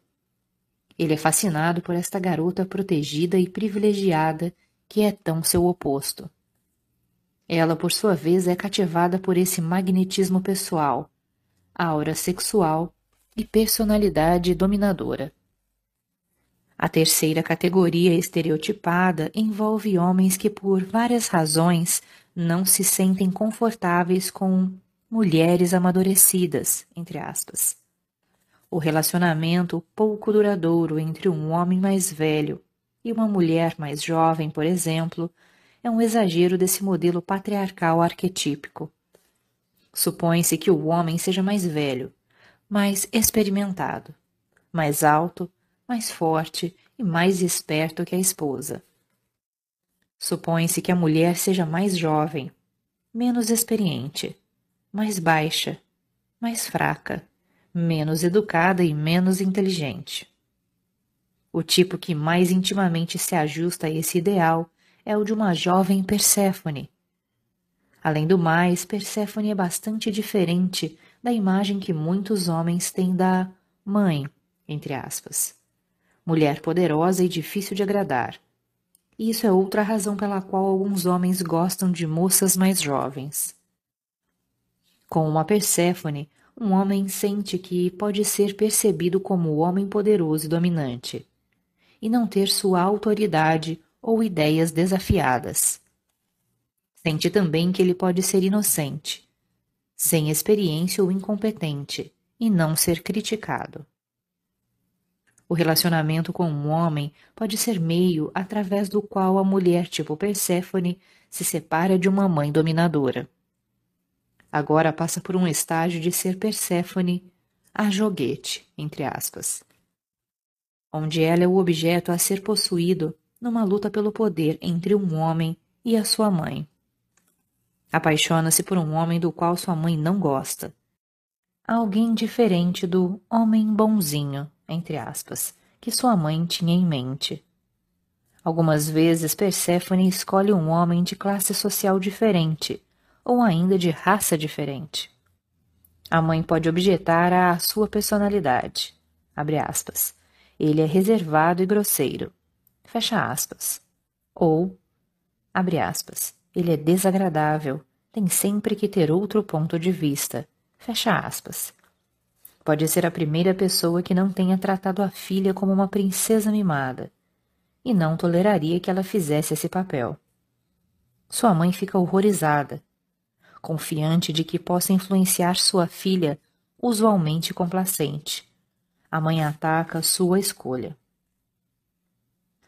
Ele é fascinado por esta garota protegida e privilegiada que é tão seu oposto. Ela, por sua vez, é cativada por esse magnetismo pessoal, aura sexual e personalidade dominadora. A terceira categoria estereotipada envolve homens que, por várias razões, não se sentem confortáveis com mulheres amadurecidas, entre aspas. O relacionamento pouco duradouro entre um homem mais velho e uma mulher mais jovem, por exemplo, é um exagero desse modelo patriarcal arquetípico. Supõe-se que o homem seja mais velho, mais experimentado, mais alto mais forte e mais esperto que a esposa. Supõe-se que a mulher seja mais jovem, menos experiente, mais baixa, mais fraca, menos educada e menos inteligente. O tipo que mais intimamente se ajusta a esse ideal é o de uma jovem Perséfone. Além do mais, Perséfone é bastante diferente da imagem que muitos homens têm da mãe, entre aspas mulher poderosa e difícil de agradar. E isso é outra razão pela qual alguns homens gostam de moças mais jovens. Com uma Perséfone, um homem sente que pode ser percebido como o homem poderoso e dominante, e não ter sua autoridade ou ideias desafiadas. Sente também que ele pode ser inocente, sem experiência ou incompetente, e não ser criticado. O relacionamento com um homem pode ser meio através do qual a mulher tipo Perséfone se separa de uma mãe dominadora. Agora passa por um estágio de ser Perséfone a joguete, entre aspas, onde ela é o objeto a ser possuído numa luta pelo poder entre um homem e a sua mãe. Apaixona-se por um homem do qual sua mãe não gosta. Alguém diferente do homem bonzinho entre aspas, que sua mãe tinha em mente. Algumas vezes Perséfone escolhe um homem de classe social diferente, ou ainda de raça diferente. A mãe pode objetar à sua personalidade. Aspas. Ele é reservado e grosseiro. Fecha aspas. Ou, abre aspas, ele é desagradável, tem sempre que ter outro ponto de vista. Fecha aspas. Pode ser a primeira pessoa que não tenha tratado a filha como uma princesa mimada, e não toleraria que ela fizesse esse papel. Sua mãe fica horrorizada, confiante de que possa influenciar sua filha, usualmente complacente. A mãe ataca sua escolha.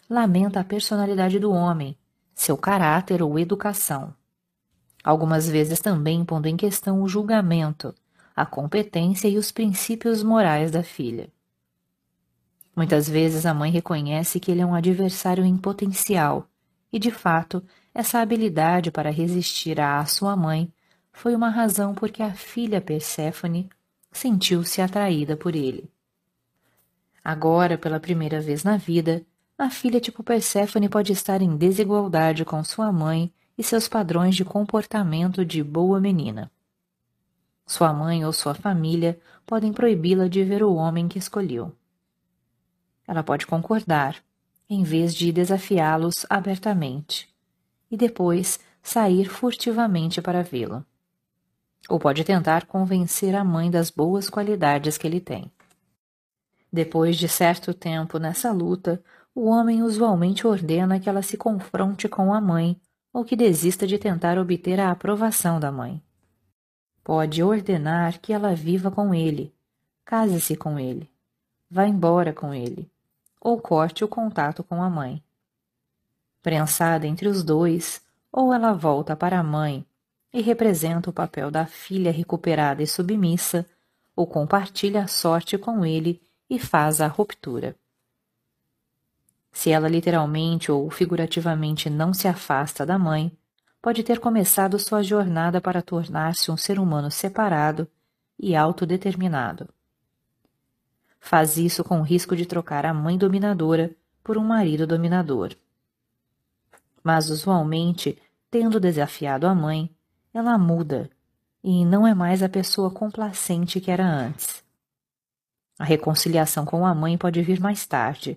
Lamenta a personalidade do homem, seu caráter ou educação. Algumas vezes também pondo em questão o julgamento a competência e os princípios morais da filha. Muitas vezes a mãe reconhece que ele é um adversário em potencial, e de fato, essa habilidade para resistir à sua mãe foi uma razão por que a filha Perséfone sentiu-se atraída por ele. Agora, pela primeira vez na vida, a filha tipo Perséfone pode estar em desigualdade com sua mãe e seus padrões de comportamento de boa menina. Sua mãe ou sua família podem proibi-la de ver o homem que escolheu. ela pode concordar, em vez de desafiá-los abertamente, e depois sair furtivamente para vê-lo. Ou pode tentar convencer a mãe das boas qualidades que ele tem. Depois de certo tempo nessa luta, o homem usualmente ordena que ela se confronte com a mãe ou que desista de tentar obter a aprovação da mãe. Pode ordenar que ela viva com ele, case-se com ele, vá embora com ele, ou corte o contato com a mãe. Prensada entre os dois, ou ela volta para a mãe e representa o papel da filha recuperada e submissa, ou compartilha a sorte com ele e faz a ruptura. Se ela literalmente ou figurativamente não se afasta da mãe, pode ter começado sua jornada para tornar-se um ser humano separado e autodeterminado. Faz isso com o risco de trocar a mãe dominadora por um marido dominador. Mas, usualmente, tendo desafiado a mãe, ela muda e não é mais a pessoa complacente que era antes. A reconciliação com a mãe pode vir mais tarde,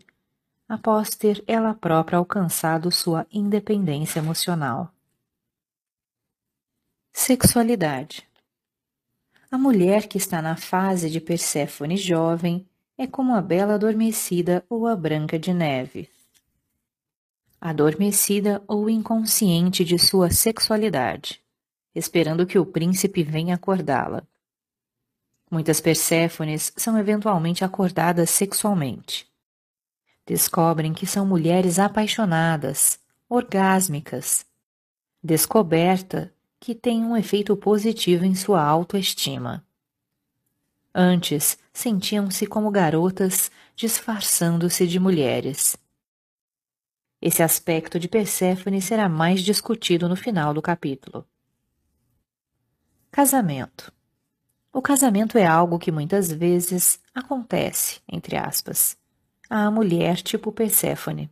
após ter ela própria alcançado sua independência emocional. Sexualidade A mulher que está na fase de Perséfone jovem é como a bela adormecida ou a branca de neve. Adormecida ou inconsciente de sua sexualidade, esperando que o príncipe venha acordá-la. Muitas Perséfones são eventualmente acordadas sexualmente. Descobrem que são mulheres apaixonadas, orgásmicas. Descoberta que tem um efeito positivo em sua autoestima. Antes, sentiam-se como garotas disfarçando-se de mulheres. Esse aspecto de Perséfone será mais discutido no final do capítulo. Casamento o casamento é algo que muitas vezes acontece, entre aspas, à mulher tipo Perséfone.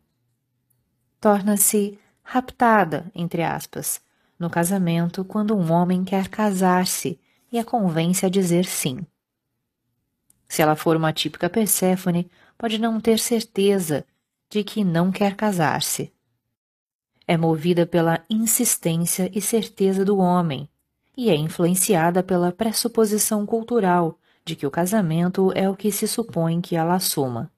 Torna-se raptada, entre aspas, no casamento quando um homem quer casar-se e a convence a dizer sim. Se ela for uma típica Perséfone, pode não ter certeza de que não quer casar-se. É movida pela insistência e certeza do homem e é influenciada pela pressuposição cultural de que o casamento é o que se supõe que ela assuma.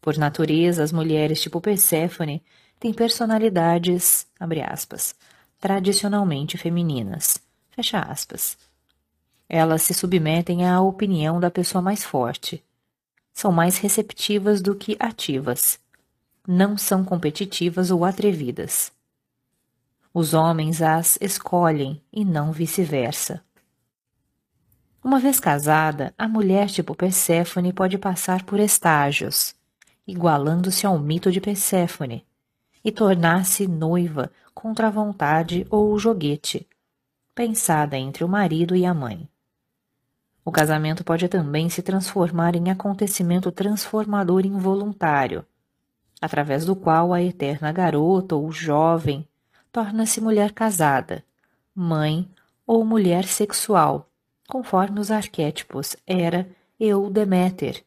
Por natureza, as mulheres tipo Perséfone têm personalidades, aspas, tradicionalmente femininas, Elas se submetem à opinião da pessoa mais forte. São mais receptivas do que ativas. Não são competitivas ou atrevidas. Os homens as escolhem e não vice-versa. Uma vez casada, a mulher tipo Perséfone pode passar por estágios, igualando-se ao mito de Perséfone, e tornar-se noiva contra a vontade ou o joguete, pensada entre o marido e a mãe. O casamento pode também se transformar em acontecimento transformador involuntário, através do qual a eterna garota ou jovem torna-se mulher casada, mãe ou mulher sexual, conforme os arquétipos Hera e ou Deméter,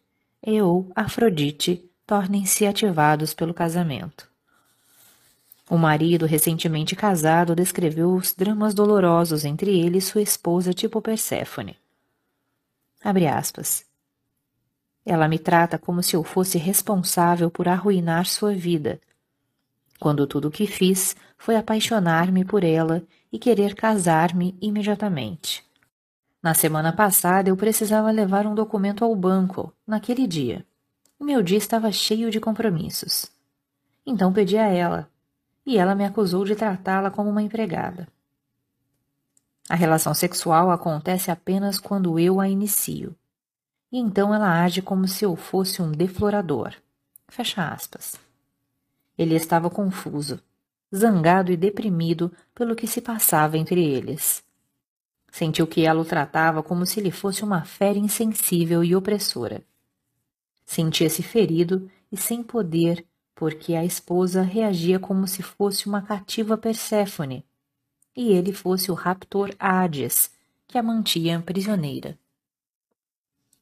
e ou Afrodite tornem-se ativados pelo casamento. O marido recentemente casado descreveu os dramas dolorosos entre ele e sua esposa tipo Perséfone. Abre aspas. Ela me trata como se eu fosse responsável por arruinar sua vida, quando tudo o que fiz foi apaixonar-me por ela e querer casar-me imediatamente. Na semana passada eu precisava levar um documento ao banco, naquele dia. O meu dia estava cheio de compromissos. Então pedi a ela, e ela me acusou de tratá-la como uma empregada. A relação sexual acontece apenas quando eu a inicio. E então ela age como se eu fosse um deflorador. Fecha aspas. Ele estava confuso, zangado e deprimido pelo que se passava entre eles. Sentiu que ela o tratava como se ele fosse uma fera insensível e opressora. Sentia-se ferido e sem poder, porque a esposa reagia como se fosse uma cativa Perséfone, e ele fosse o raptor Hades, que a mantinha prisioneira.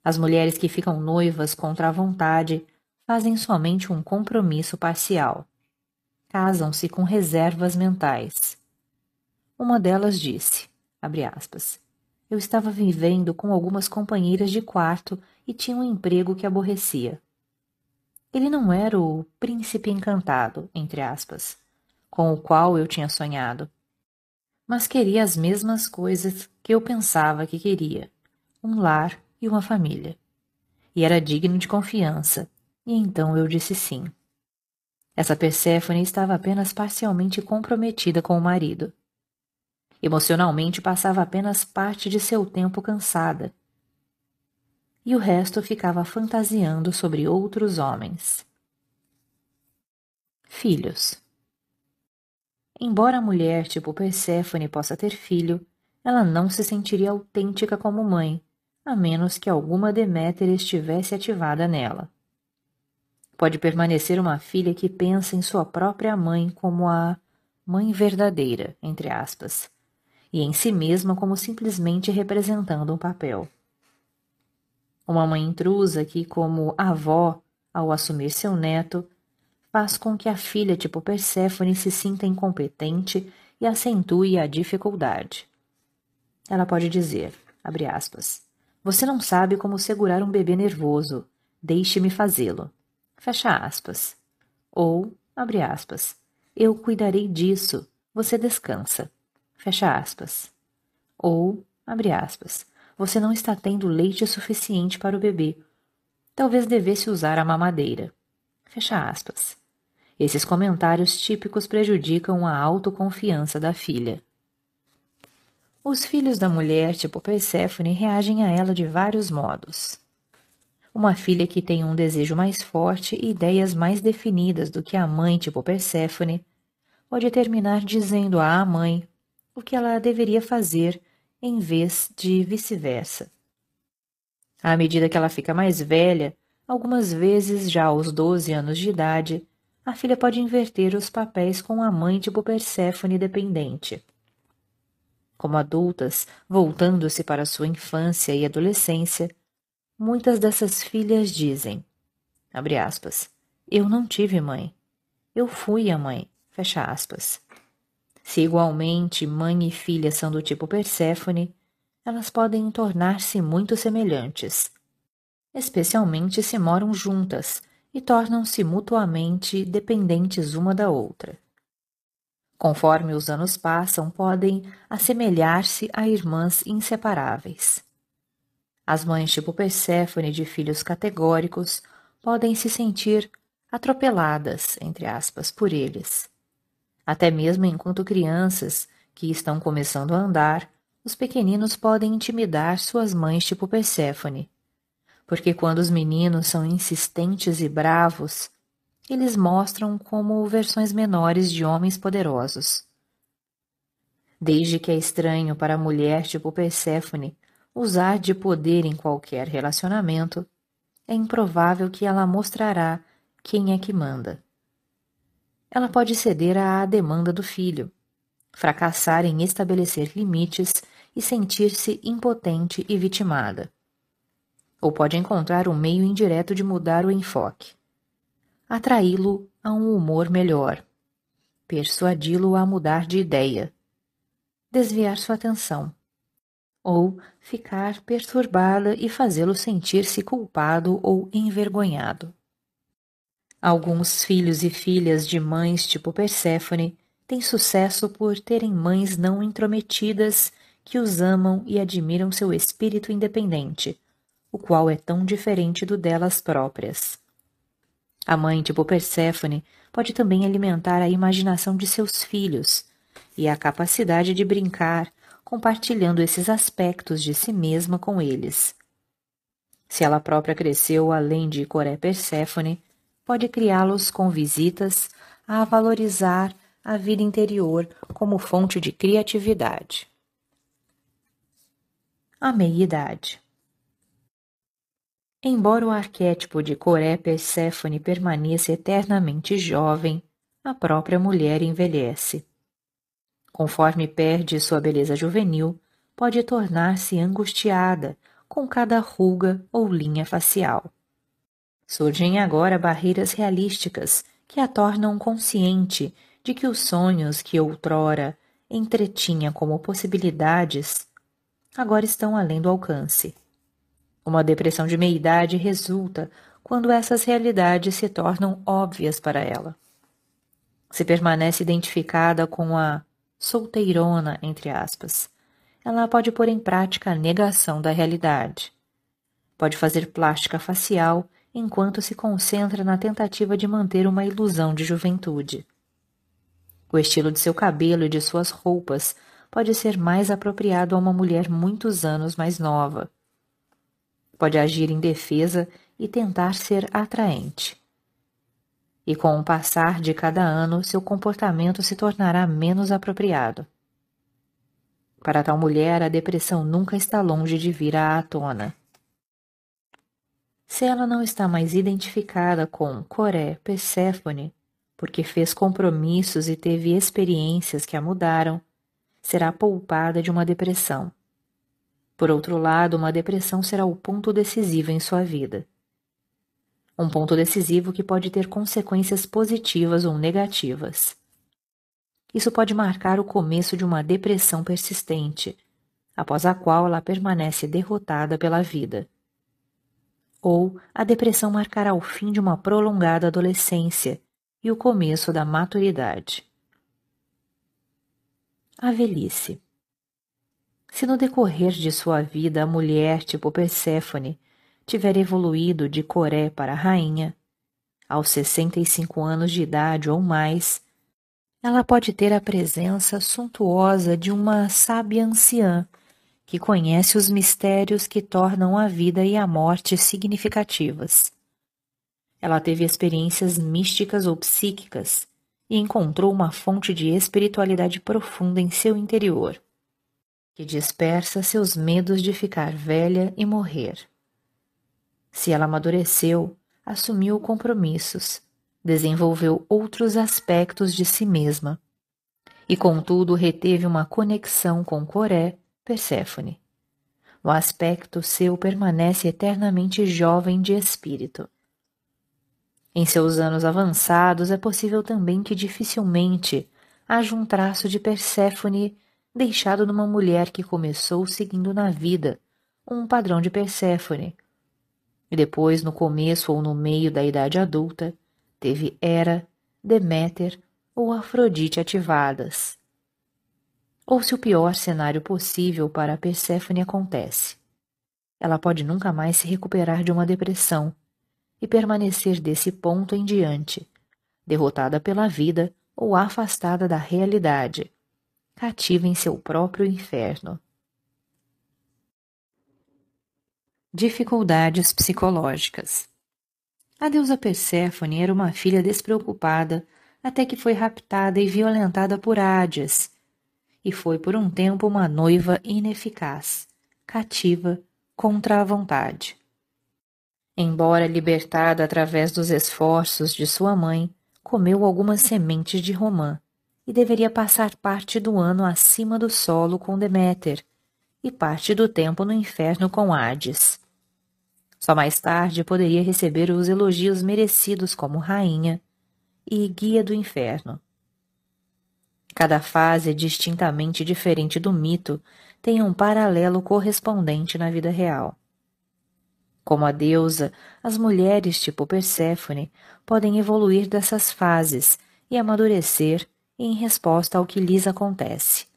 As mulheres que ficam noivas contra a vontade fazem somente um compromisso parcial. Casam-se com reservas mentais. Uma delas disse, aspas, eu estava vivendo com algumas companheiras de quarto e tinha um emprego que aborrecia. Ele não era o príncipe encantado, entre aspas, com o qual eu tinha sonhado, mas queria as mesmas coisas que eu pensava que queria: um lar e uma família. E era digno de confiança, e então eu disse sim. Essa Perséfone estava apenas parcialmente comprometida com o marido. Emocionalmente passava apenas parte de seu tempo cansada. E o resto ficava fantasiando sobre outros homens. Filhos. Embora a mulher tipo Perséfone possa ter filho, ela não se sentiria autêntica como mãe, a menos que alguma Deméter estivesse ativada nela. Pode permanecer uma filha que pensa em sua própria mãe como a mãe verdadeira, entre aspas, e em si mesma como simplesmente representando um papel. Uma mãe intrusa que, como avó, ao assumir seu neto, faz com que a filha tipo Perséfone se sinta incompetente e acentue a dificuldade. Ela pode dizer, abre aspas, você não sabe como segurar um bebê nervoso, deixe-me fazê-lo. Fecha aspas. Ou, abre aspas, eu cuidarei disso, você descansa. Fecha aspas. Ou, abre aspas, você não está tendo leite suficiente para o bebê. Talvez devesse usar a mamadeira. Fecha aspas. Esses comentários típicos prejudicam a autoconfiança da filha. Os filhos da mulher, tipo Perséfone, reagem a ela de vários modos. Uma filha que tem um desejo mais forte e ideias mais definidas do que a mãe, tipo Perséfone, pode terminar dizendo à mãe o que ela deveria fazer em vez de vice-versa. À medida que ela fica mais velha, algumas vezes já aos 12 anos de idade, a filha pode inverter os papéis com a mãe tipo Perséfone dependente. Como adultas, voltando-se para sua infância e adolescência, Muitas dessas filhas dizem, abre aspas, eu não tive mãe. Eu fui a mãe, fecha aspas. Se igualmente mãe e filha são do tipo Perséfone, elas podem tornar-se muito semelhantes, especialmente se moram juntas e tornam-se mutuamente dependentes uma da outra. Conforme os anos passam, podem assemelhar-se a irmãs inseparáveis. As mães tipo Perséfone de filhos categóricos podem se sentir atropeladas, entre aspas, por eles. Até mesmo enquanto crianças que estão começando a andar, os pequeninos podem intimidar suas mães tipo Perséfone. Porque quando os meninos são insistentes e bravos, eles mostram como versões menores de homens poderosos. Desde que é estranho para a mulher tipo Perséfone usar de poder em qualquer relacionamento, é improvável que ela mostrará quem é que manda. Ela pode ceder à demanda do filho, fracassar em estabelecer limites e sentir-se impotente e vitimada. Ou pode encontrar um meio indireto de mudar o enfoque. Atraí-lo a um humor melhor. Persuadi-lo a mudar de ideia. Desviar sua atenção ou ficar perturbá-la e fazê-lo sentir-se culpado ou envergonhado. Alguns filhos e filhas de mães tipo Perséfone têm sucesso por terem mães não intrometidas que os amam e admiram seu espírito independente, o qual é tão diferente do delas próprias. A mãe tipo Perséfone pode também alimentar a imaginação de seus filhos e a capacidade de brincar, compartilhando esses aspectos de si mesma com eles. Se ela própria cresceu além de Coré Perséfone, pode criá-los com visitas a valorizar a vida interior como fonte de criatividade. A meia-idade Embora o arquétipo de Coré Perséfone permaneça eternamente jovem, a própria mulher envelhece. Conforme perde sua beleza juvenil, pode tornar-se angustiada com cada ruga ou linha facial. Surgem agora barreiras realísticas que a tornam consciente de que os sonhos que outrora entretinha como possibilidades agora estão além do alcance. Uma depressão de meia-idade resulta quando essas realidades se tornam óbvias para ela. Se permanece identificada com a solteirona, entre aspas, ela pode pôr em prática a negação da realidade. Pode fazer plástica facial enquanto se concentra na tentativa de manter uma ilusão de juventude. O estilo de seu cabelo e de suas roupas pode ser mais apropriado a uma mulher muitos anos mais nova. Pode agir em defesa e tentar ser atraente. E com o passar de cada ano, seu comportamento se tornará menos apropriado. Para tal mulher, a depressão nunca está longe de vir à tona. Se ela não está mais identificada com Coré, Perséfone, porque fez compromissos e teve experiências que a mudaram, será poupada de uma depressão. Por outro lado, uma depressão será o ponto decisivo em sua vida. Um ponto decisivo que pode ter consequências positivas ou negativas. Isso pode marcar o começo de uma depressão persistente, após a qual ela permanece derrotada pela vida ou a depressão marcará o fim de uma prolongada adolescência e o começo da maturidade. A velhice. Se no decorrer de sua vida a mulher tipo Perséfone tiver evoluído de Coré para rainha, aos 65 anos de idade ou mais, ela pode ter a presença suntuosa de uma sábia anciã que conhece os mistérios que tornam a vida e a morte significativas. Ela teve experiências místicas ou psíquicas e encontrou uma fonte de espiritualidade profunda em seu interior, que dispersa seus medos de ficar velha e morrer. Se ela amadureceu, assumiu compromissos, desenvolveu outros aspectos de si mesma e, contudo, reteve uma conexão com Coré Perséfone. O aspecto seu permanece eternamente jovem de espírito. Em seus anos avançados é possível também que dificilmente haja um traço de Perséfone deixado numa mulher que começou seguindo na vida um padrão de Perséfone e depois, no começo ou no meio da idade adulta, teve Hera, Deméter ou Afrodite ativadas ou se o pior cenário possível para Perséfone acontece. Ela pode nunca mais se recuperar de uma depressão e permanecer desse ponto em diante, derrotada pela vida ou afastada da realidade, cativa em seu próprio inferno. Dificuldades psicológicas. A deusa Perséfone era uma filha despreocupada até que foi raptada e violentada por Hades, e foi por um tempo uma noiva ineficaz, cativa, contra a vontade. Embora libertada através dos esforços de sua mãe, comeu algumas sementes de romã e deveria passar parte do ano acima do solo com Deméter e parte do tempo no inferno com Hades. Só mais tarde poderia receber os elogios merecidos como rainha e guia do inferno. Cada fase distintamente diferente do mito tem um paralelo correspondente na vida real. Como a deusa, as mulheres tipo Perséfone podem evoluir dessas fases e amadurecer em resposta ao que lhes acontece.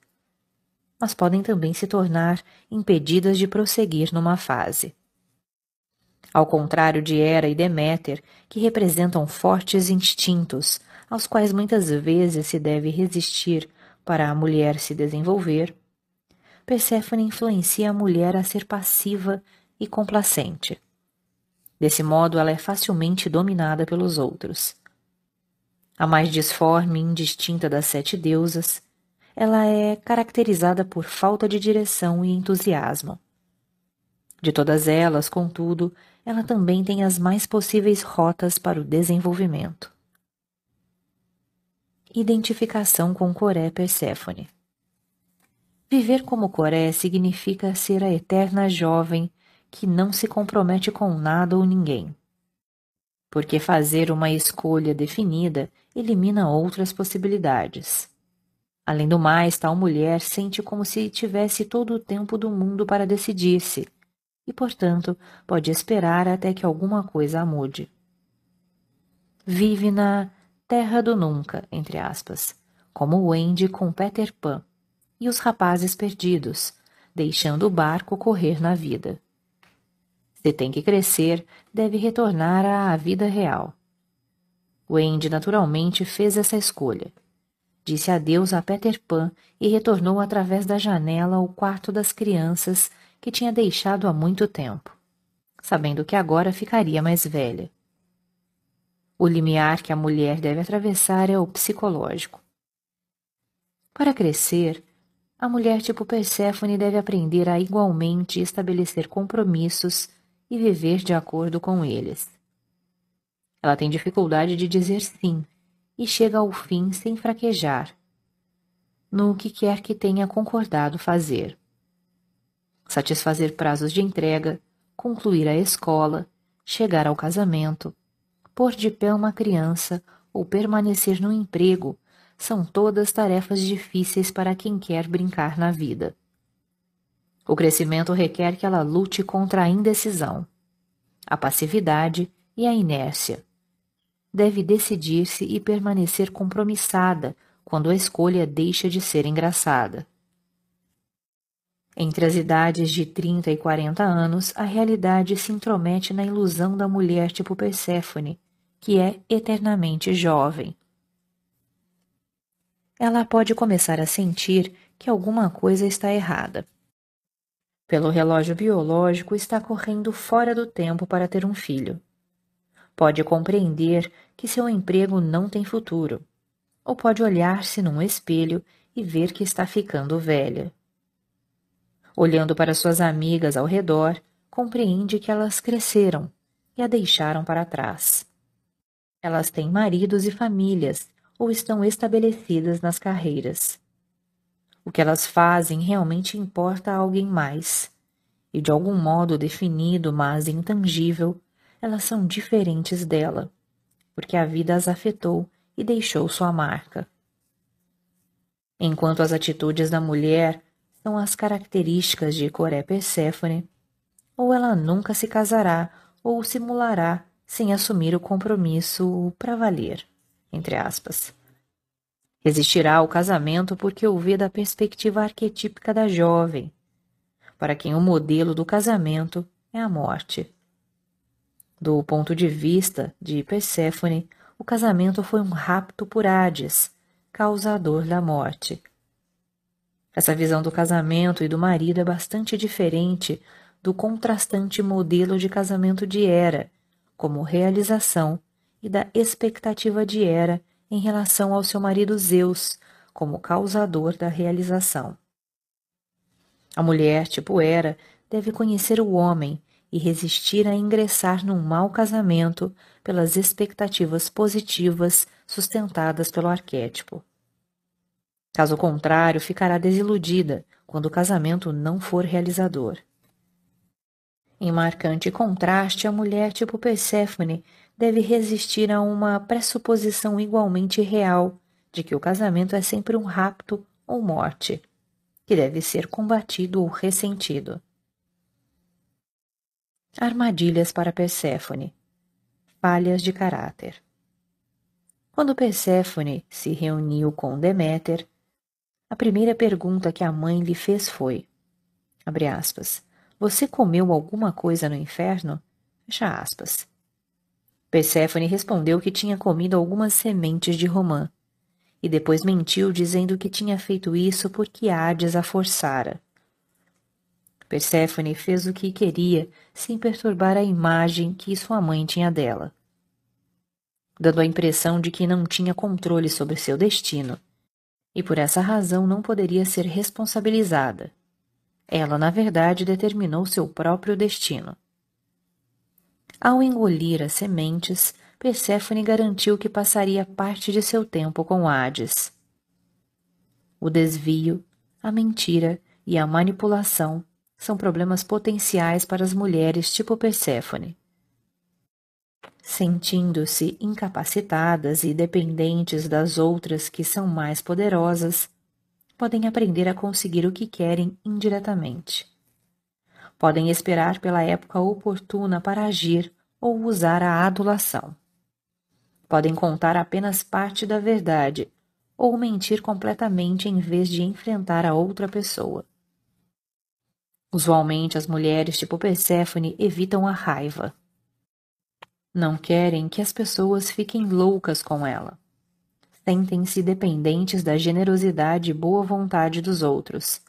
Mas podem também se tornar impedidas de prosseguir numa fase. Ao contrário de Hera e Deméter, que representam fortes instintos, aos quais muitas vezes se deve resistir para a mulher se desenvolver, Perséfone influencia a mulher a ser passiva e complacente. Desse modo, ela é facilmente dominada pelos outros. A mais disforme e indistinta das sete deusas, ela é caracterizada por falta de direção e entusiasmo. De todas elas, contudo, ela também tem as mais possíveis rotas para o desenvolvimento. Identificação com Coré Perséfone Viver como Coré significa ser a eterna jovem que não se compromete com nada ou ninguém. porque fazer uma escolha definida elimina outras possibilidades. Além do mais, tal mulher sente como se tivesse todo o tempo do mundo para decidir-se, e, portanto, pode esperar até que alguma coisa a mude. Vive na terra do nunca, entre aspas, como Wendy com Peter Pan e os rapazes perdidos, deixando o barco correr na vida. Se tem que crescer, deve retornar à vida real. Wendy naturalmente fez essa escolha Disse adeus a Peter Pan e retornou através da janela ao quarto das crianças que tinha deixado há muito tempo, sabendo que agora ficaria mais velha. O limiar que a mulher deve atravessar é o psicológico. Para crescer, a mulher tipo Perséfone deve aprender a igualmente estabelecer compromissos e viver de acordo com eles. Ela tem dificuldade de dizer sim e chega ao fim sem fraquejar, no que quer que tenha concordado fazer. Satisfazer prazos de entrega, concluir a escola, chegar ao casamento, pôr de pé uma criança ou permanecer no emprego são todas tarefas difíceis para quem quer brincar na vida. O crescimento requer que ela lute contra a indecisão, a passividade e a inércia deve decidir-se e permanecer compromissada quando a escolha deixa de ser engraçada. Entre as idades de 30 e 40 anos, a realidade se intromete na ilusão da mulher tipo Perséfone, que é eternamente jovem. Ela pode começar a sentir que alguma coisa está errada. Pelo relógio biológico, está correndo fora do tempo para ter um filho. Pode compreender que seu emprego não tem futuro, ou pode olhar-se num espelho e ver que está ficando velha. Olhando para suas amigas ao redor, compreende que elas cresceram e a deixaram para trás. Elas têm maridos e famílias ou estão estabelecidas nas carreiras. O que elas fazem realmente importa a alguém mais, e de algum modo definido, mas intangível, elas são diferentes dela, porque a vida as afetou e deixou sua marca. Enquanto as atitudes da mulher são as características de Coré Perséfone, ou ela nunca se casará ou simulará sem assumir o compromisso para valer, entre aspas. Resistirá ao casamento porque o vê da perspectiva arquetípica da jovem, para quem o modelo do casamento é a morte. Do ponto de vista de Perséfone, o casamento foi um rapto por Hades, causador da morte. Essa visão do casamento e do marido é bastante diferente do contrastante modelo de casamento de Hera, como realização, e da expectativa de Hera em relação ao seu marido Zeus, como causador da realização. A mulher, tipo Hera, deve conhecer o homem e resistir a ingressar num mau casamento pelas expectativas positivas sustentadas pelo arquétipo. Caso contrário, ficará desiludida quando o casamento não for realizador. Em marcante contraste, a mulher tipo Perséfone deve resistir a uma pressuposição igualmente real de que o casamento é sempre um rapto ou morte, que deve ser combatido ou ressentido. Armadilhas para Perséfone. Falhas de caráter. Quando Perséfone se reuniu com Deméter, a primeira pergunta que a mãe lhe fez foi: aspas, Você comeu alguma coisa no inferno? Fecha aspas. Perséfone respondeu que tinha comido algumas sementes de romã, e depois mentiu dizendo que tinha feito isso porque Hades a forçara. Perséfone fez o que queria sem perturbar a imagem que sua mãe tinha dela, dando a impressão de que não tinha controle sobre seu destino e por essa razão não poderia ser responsabilizada. Ela, na verdade, determinou seu próprio destino. Ao engolir as sementes, Perséfone garantiu que passaria parte de seu tempo com Hades. O desvio, a mentira e a manipulação são problemas potenciais para as mulheres tipo Perséfone. Sentindo-se incapacitadas e dependentes das outras que são mais poderosas, podem aprender a conseguir o que querem indiretamente. Podem esperar pela época oportuna para agir ou usar a adulação. Podem contar apenas parte da verdade ou mentir completamente em vez de enfrentar a outra pessoa. Usualmente, as mulheres tipo Perséfone evitam a raiva. Não querem que as pessoas fiquem loucas com ela. Sentem-se dependentes da generosidade e boa vontade dos outros,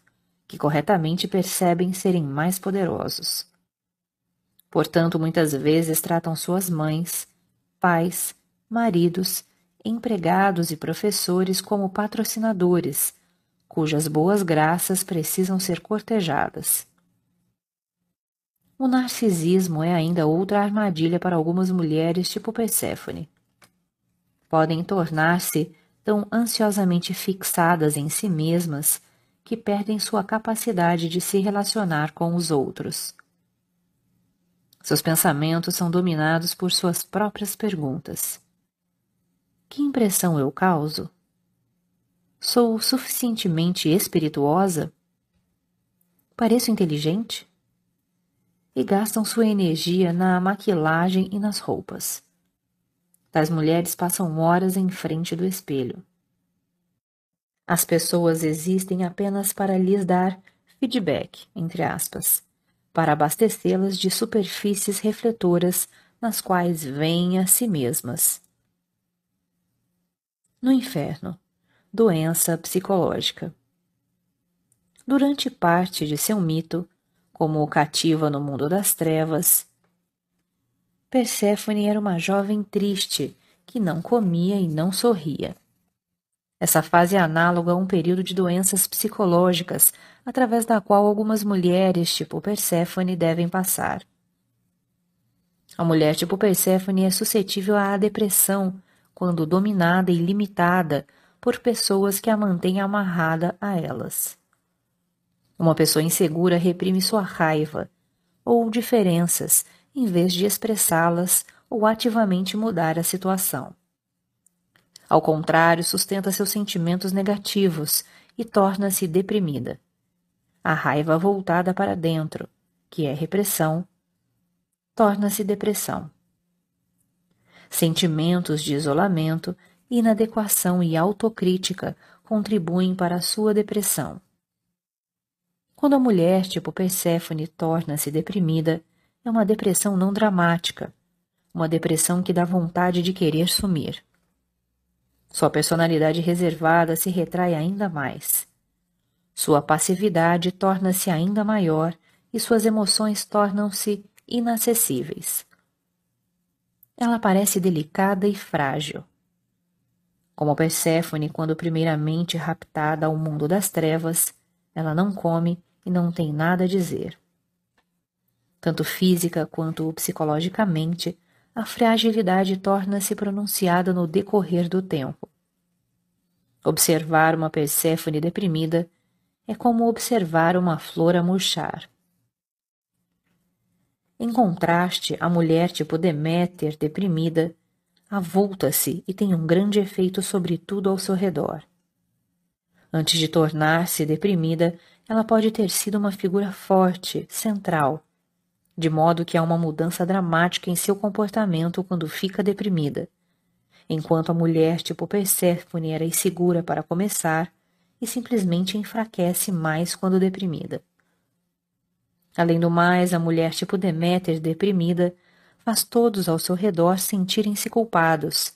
que corretamente percebem serem mais poderosos. Portanto, muitas vezes tratam suas mães, pais, maridos, empregados e professores como patrocinadores, cujas boas graças precisam ser cortejadas. O narcisismo é ainda outra armadilha para algumas mulheres tipo Perséfone podem tornar-se tão ansiosamente fixadas em si mesmas que perdem sua capacidade de se relacionar com os outros. Seus pensamentos são dominados por suas próprias perguntas. Que impressão eu causo? Sou suficientemente espirituosa? Pareço inteligente? E gastam sua energia na maquilagem e nas roupas. Tais mulheres passam horas em frente do espelho. As pessoas existem apenas para lhes dar feedback, entre aspas, para abastecê-las de superfícies refletoras nas quais veem a si mesmas. No inferno, doença psicológica. Durante parte de seu mito, como cativa no mundo das trevas, Perséfone era uma jovem triste, que não comia e não sorria. Essa fase é análoga a um período de doenças psicológicas, através da qual algumas mulheres, tipo Perséfone, devem passar. A mulher tipo Perséfone é suscetível à depressão quando dominada e limitada por pessoas que a mantêm amarrada a elas. Uma pessoa insegura reprime sua raiva ou diferenças em vez de expressá-las ou ativamente mudar a situação. Ao contrário, sustenta seus sentimentos negativos e torna-se deprimida. A raiva voltada para dentro, que é repressão, torna-se depressão. Sentimentos de isolamento, inadequação e autocrítica contribuem para a sua depressão. Quando a mulher, tipo Perséfone, torna-se deprimida, é uma depressão não dramática, uma depressão que dá vontade de querer sumir. Sua personalidade reservada se retrai ainda mais. Sua passividade torna-se ainda maior e suas emoções tornam-se inacessíveis. Ela parece delicada e frágil. Como Perséfone, quando primeiramente raptada ao mundo das trevas, ela não come e não tem nada a dizer tanto física quanto psicologicamente, a fragilidade torna-se pronunciada no decorrer do tempo. Observar uma Perséfone deprimida é como observar uma flor a murchar. Em contraste, a mulher tipo Deméter deprimida avulta-se e tem um grande efeito sobre tudo ao seu redor. Antes de tornar-se deprimida, ela pode ter sido uma figura forte, central, de modo que há uma mudança dramática em seu comportamento quando fica deprimida. Enquanto a mulher tipo Perséfone era insegura para começar e simplesmente enfraquece mais quando deprimida. Além do mais, a mulher tipo Deméter deprimida faz todos ao seu redor sentirem-se culpados,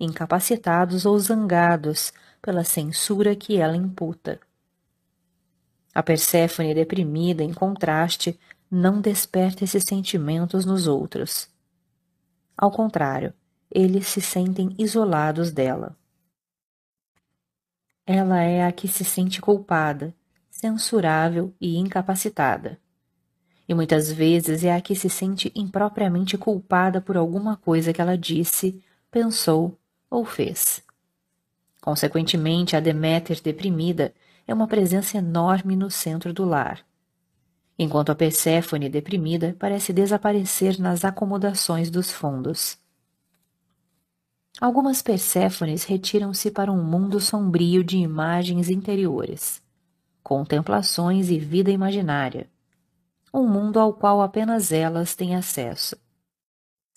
incapacitados ou zangados pela censura que ela imputa. A Perséfone deprimida, em contraste, não desperta esses sentimentos nos outros. Ao contrário, eles se sentem isolados dela. Ela é a que se sente culpada, censurável e incapacitada. E muitas vezes é a que se sente impropriamente culpada por alguma coisa que ela disse, pensou ou fez. Consequentemente, a Deméter deprimida é uma presença enorme no centro do lar enquanto a Perséfone deprimida parece desaparecer nas acomodações dos fundos. Algumas Perséfones retiram-se para um mundo sombrio de imagens interiores, contemplações e vida imaginária, um mundo ao qual apenas elas têm acesso.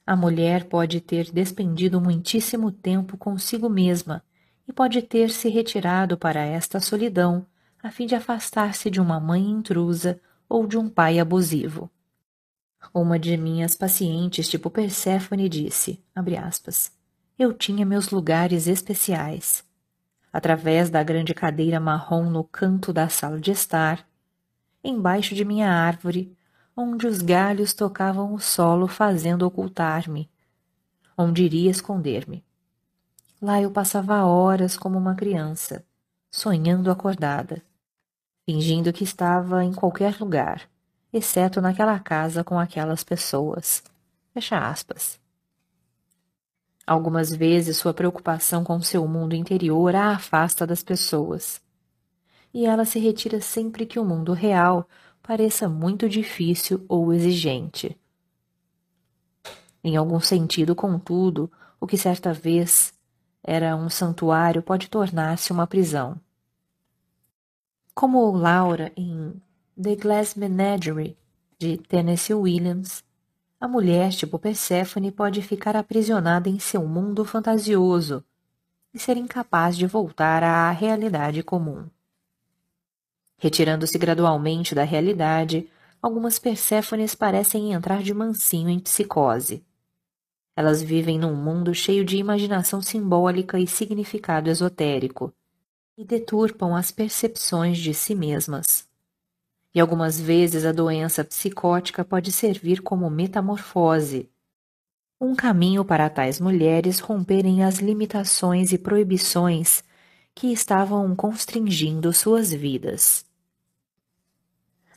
A mulher pode ter despendido muitíssimo tempo consigo mesma e pode ter se retirado para esta solidão a fim de afastar-se de uma mãe intrusa ou de um pai abusivo. Uma de minhas pacientes, tipo Perséfone, disse, aspas, eu tinha meus lugares especiais. Através da grande cadeira marrom no canto da sala de estar, embaixo de minha árvore, onde os galhos tocavam o solo fazendo ocultar-me, onde iria esconder-me. Lá eu passava horas como uma criança, sonhando acordada, fingindo que estava em qualquer lugar, exceto naquela casa com aquelas pessoas. Fecha aspas. Algumas vezes sua preocupação com seu mundo interior a afasta das pessoas. E ela se retira sempre que o mundo real pareça muito difícil ou exigente. Em algum sentido, contudo, o que certa vez era um santuário pode tornar-se uma prisão. Como Laura em The Glass Menagerie, de Tennessee Williams, a mulher tipo Perséfone pode ficar aprisionada em seu mundo fantasioso e ser incapaz de voltar à realidade comum. Retirando-se gradualmente da realidade, algumas Perséfones parecem entrar de mansinho em psicose. Elas vivem num mundo cheio de imaginação simbólica e significado esotérico, e deturpam as percepções de si mesmas. E algumas vezes a doença psicótica pode servir como metamorfose, um caminho para tais mulheres romperem as limitações e proibições que estavam constringindo suas vidas.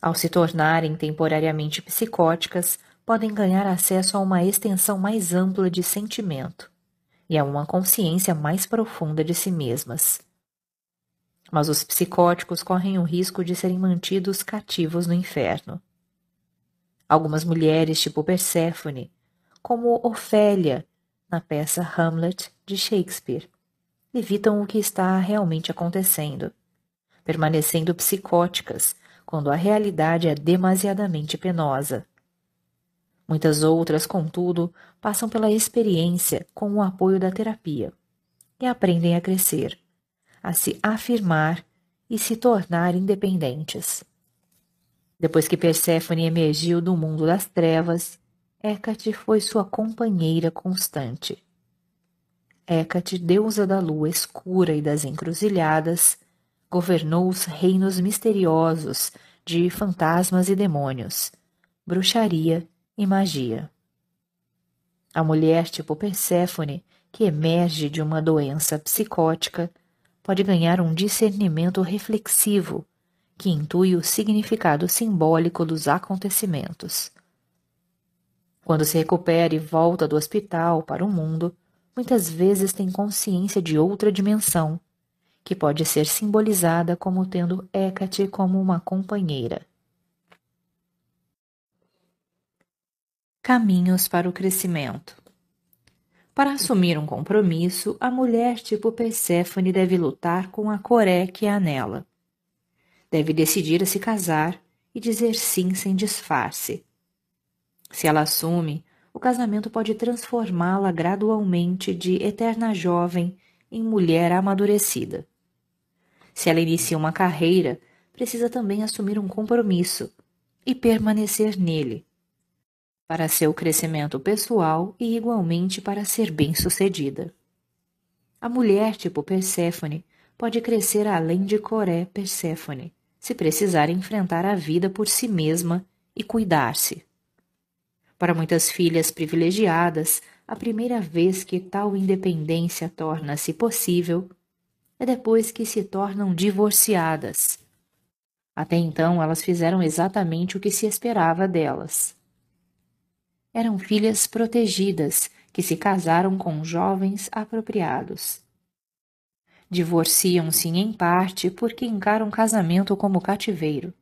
Ao se tornarem temporariamente psicóticas, podem ganhar acesso a uma extensão mais ampla de sentimento e a uma consciência mais profunda de si mesmas. Mas os psicóticos correm o risco de serem mantidos cativos no inferno. Algumas mulheres, tipo Perséfone, como Ofélia, na peça Hamlet de Shakespeare, evitam o que está realmente acontecendo, permanecendo psicóticas quando a realidade é demasiadamente penosa. Muitas outras, contudo, passam pela experiência com o apoio da terapia e aprendem a crescer, a se afirmar e se tornar independentes. Depois que Perséfone emergiu do mundo das trevas, Hécate foi sua companheira constante. Hécate, deusa da lua escura e das encruzilhadas, governou os reinos misteriosos de fantasmas e demônios, bruxaria e magia. A mulher tipo Perséfone, que emerge de uma doença psicótica, pode ganhar um discernimento reflexivo que intui o significado simbólico dos acontecimentos. Quando se recupera e volta do hospital para o mundo, muitas vezes tem consciência de outra dimensão que pode ser simbolizada como tendo Hecate como uma companheira. Caminhos para o crescimento. Para assumir um compromisso, a mulher tipo Perséfone deve lutar com a Coré que há nela. Deve decidir a se casar e dizer sim sem disfarce. Se ela assume, o casamento pode transformá-la gradualmente de eterna jovem em mulher amadurecida. Se ela inicia uma carreira, precisa também assumir um compromisso e permanecer nele, para seu crescimento pessoal e igualmente para ser bem-sucedida. A mulher tipo Perséfone pode crescer além de Coré Perséfone, se precisar enfrentar a vida por si mesma e cuidar-se. Para muitas filhas privilegiadas, a primeira vez que tal independência torna-se possível é depois que se tornam divorciadas. Até então, elas fizeram exatamente o que se esperava delas. Eram filhas protegidas que se casaram com jovens apropriados. Divorciam-se em parte porque encaram casamento como cativeiro.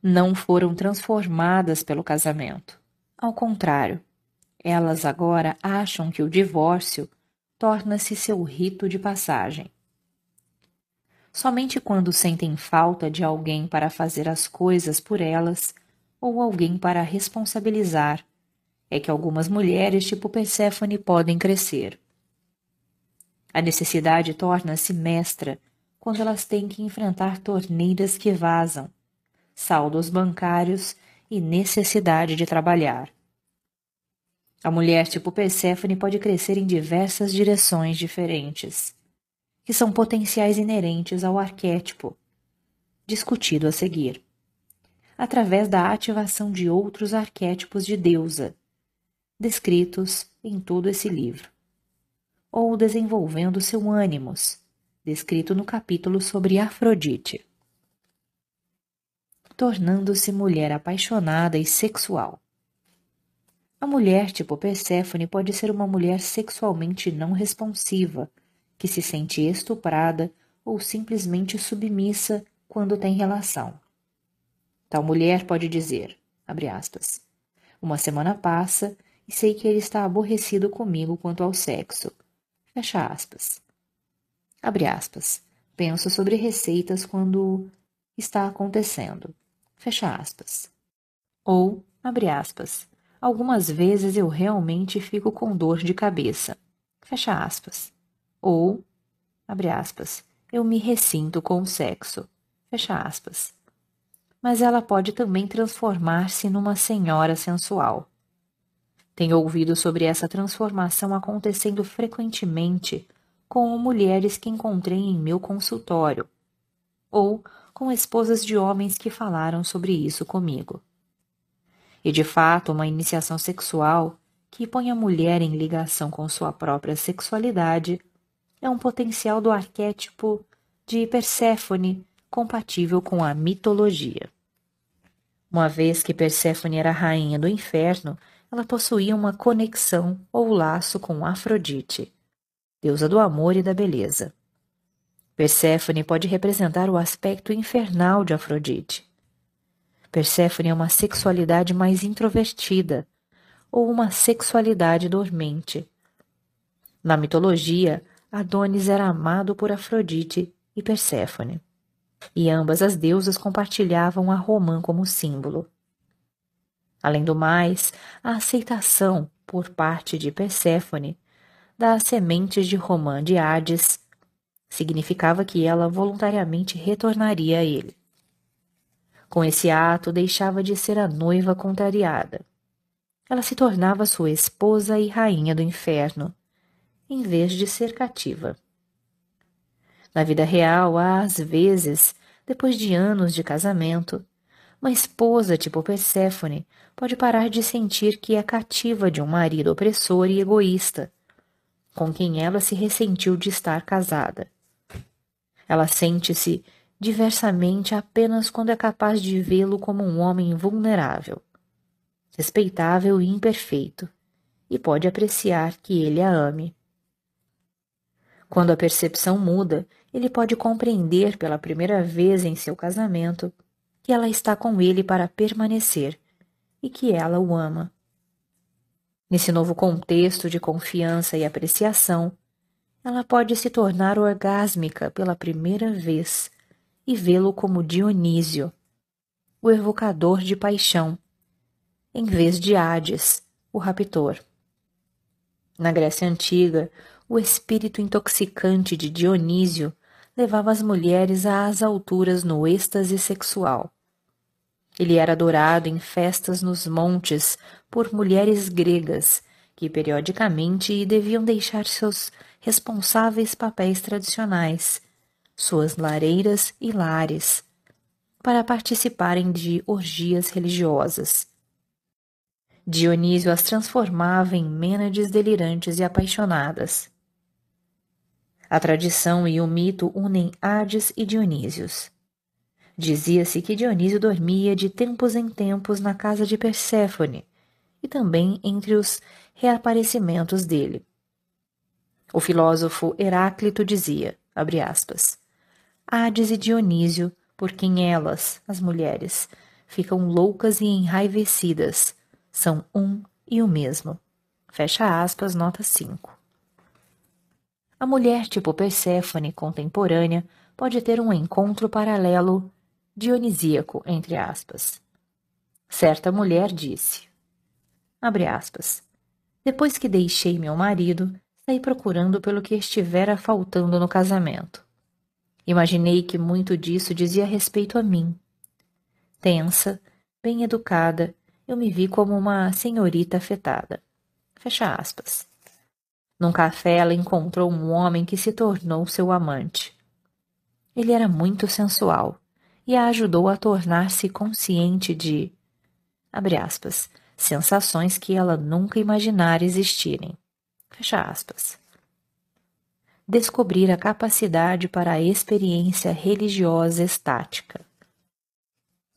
Não foram transformadas pelo casamento. Ao contrário, elas agora acham que o divórcio torna-se seu rito de passagem. Somente quando sentem falta de alguém para fazer as coisas por elas ou alguém para responsabilizar é que algumas mulheres tipo Perséfone podem crescer. A necessidade torna-se mestra quando elas têm que enfrentar torneiras que vazam, saldos bancários e necessidade de trabalhar. A mulher tipo Perséfone pode crescer em diversas direções diferentes, que são potenciais inerentes ao arquétipo, discutido a seguir, através da ativação de outros arquétipos de deusa, descritos em todo esse livro, ou desenvolvendo seu ânimos, descrito no capítulo sobre Afrodite, tornando-se mulher apaixonada e sexual. A mulher tipo Perséfone pode ser uma mulher sexualmente não responsiva, que se sente estuprada ou simplesmente submissa quando tem relação. Tal mulher pode dizer, abre aspas, uma semana passa e sei que ele está aborrecido comigo quanto ao sexo. Fecha aspas. Abre aspas. Penso sobre receitas quando está acontecendo. Fecha aspas. Ou, abre aspas. Algumas vezes eu realmente fico com dor de cabeça. Fecha aspas. Ou, abre aspas, eu me ressinto com o sexo. Fecha aspas. Mas ela pode também transformar-se numa senhora sensual. Tenho ouvido sobre essa transformação acontecendo frequentemente com mulheres que encontrei em meu consultório, ou com esposas de homens que falaram sobre isso comigo. E de fato, uma iniciação sexual que põe a mulher em ligação com sua própria sexualidade é um potencial do arquétipo de Perséfone compatível com a mitologia. Uma vez que Perséfone era rainha do inferno, ela possuía uma conexão ou laço com Afrodite, deusa do amor e da beleza. Perséfone pode representar o aspecto infernal de Afrodite. Perséfone é uma sexualidade mais introvertida ou uma sexualidade dormente. Na mitologia, Adonis era amado por Afrodite e Perséfone, e ambas as deusas compartilhavam a romã como símbolo. Além do mais, a aceitação por parte de Perséfone das sementes de Romã de Hades, significava que ela voluntariamente retornaria a ele. Com esse ato, deixava de ser a noiva contrariada. Ela se tornava sua esposa e rainha do inferno, em vez de ser cativa. Na vida real, às vezes, depois de anos de casamento, uma esposa tipo Perséfone pode parar de sentir que é cativa de um marido opressor e egoísta com quem ela se ressentiu de estar casada. Ela sente-se diversamente apenas quando é capaz de vê-lo como um homem vulnerável, respeitável e imperfeito, e pode apreciar que ele a ame. Quando a percepção muda, ele pode compreender pela primeira vez em seu casamento que ela está com ele para permanecer e que ela o ama. Nesse novo contexto de confiança e apreciação, ela pode se tornar orgásmica pela primeira vez e vê-lo como Dionísio, o evocador de paixão, em vez de Hades, o raptor. Na Grécia Antiga, o espírito intoxicante de Dionísio levava as mulheres às alturas no êxtase sexual. Ele era adorado em festas nos montes por mulheres gregas que periodicamente deviam deixar seus responsáveis papéis tradicionais, suas lareiras e lares, para participarem de orgias religiosas. Dionísio as transformava em mênades delirantes e apaixonadas. A tradição e o mito unem Hades e Dionísios. Dizia-se que Dionísio dormia de tempos em tempos na casa de Perséfone e também entre os reaparecimentos dele. O filósofo Heráclito dizia, abre aspas, Hades e Dionísio, por quem elas, as mulheres, ficam loucas e enraivecidas, são um e o mesmo. Fecha aspas, nota 5. A mulher tipo Perséfone contemporânea pode ter um encontro paralelo dionisíaco, entre aspas. Certa mulher disse, abre aspas, depois que deixei meu marido, saí procurando pelo que estivera faltando no casamento. Imaginei que muito disso dizia respeito a mim. Tensa, bem educada, eu me vi como uma senhorita afetada. Fecha aspas. Num café, ela encontrou um homem que se tornou seu amante. Ele era muito sensual e a ajudou a tornar-se consciente de, aspas, sensações que ela nunca imaginara existirem. Fecha aspas. Descobrir a capacidade para a experiência religiosa estática.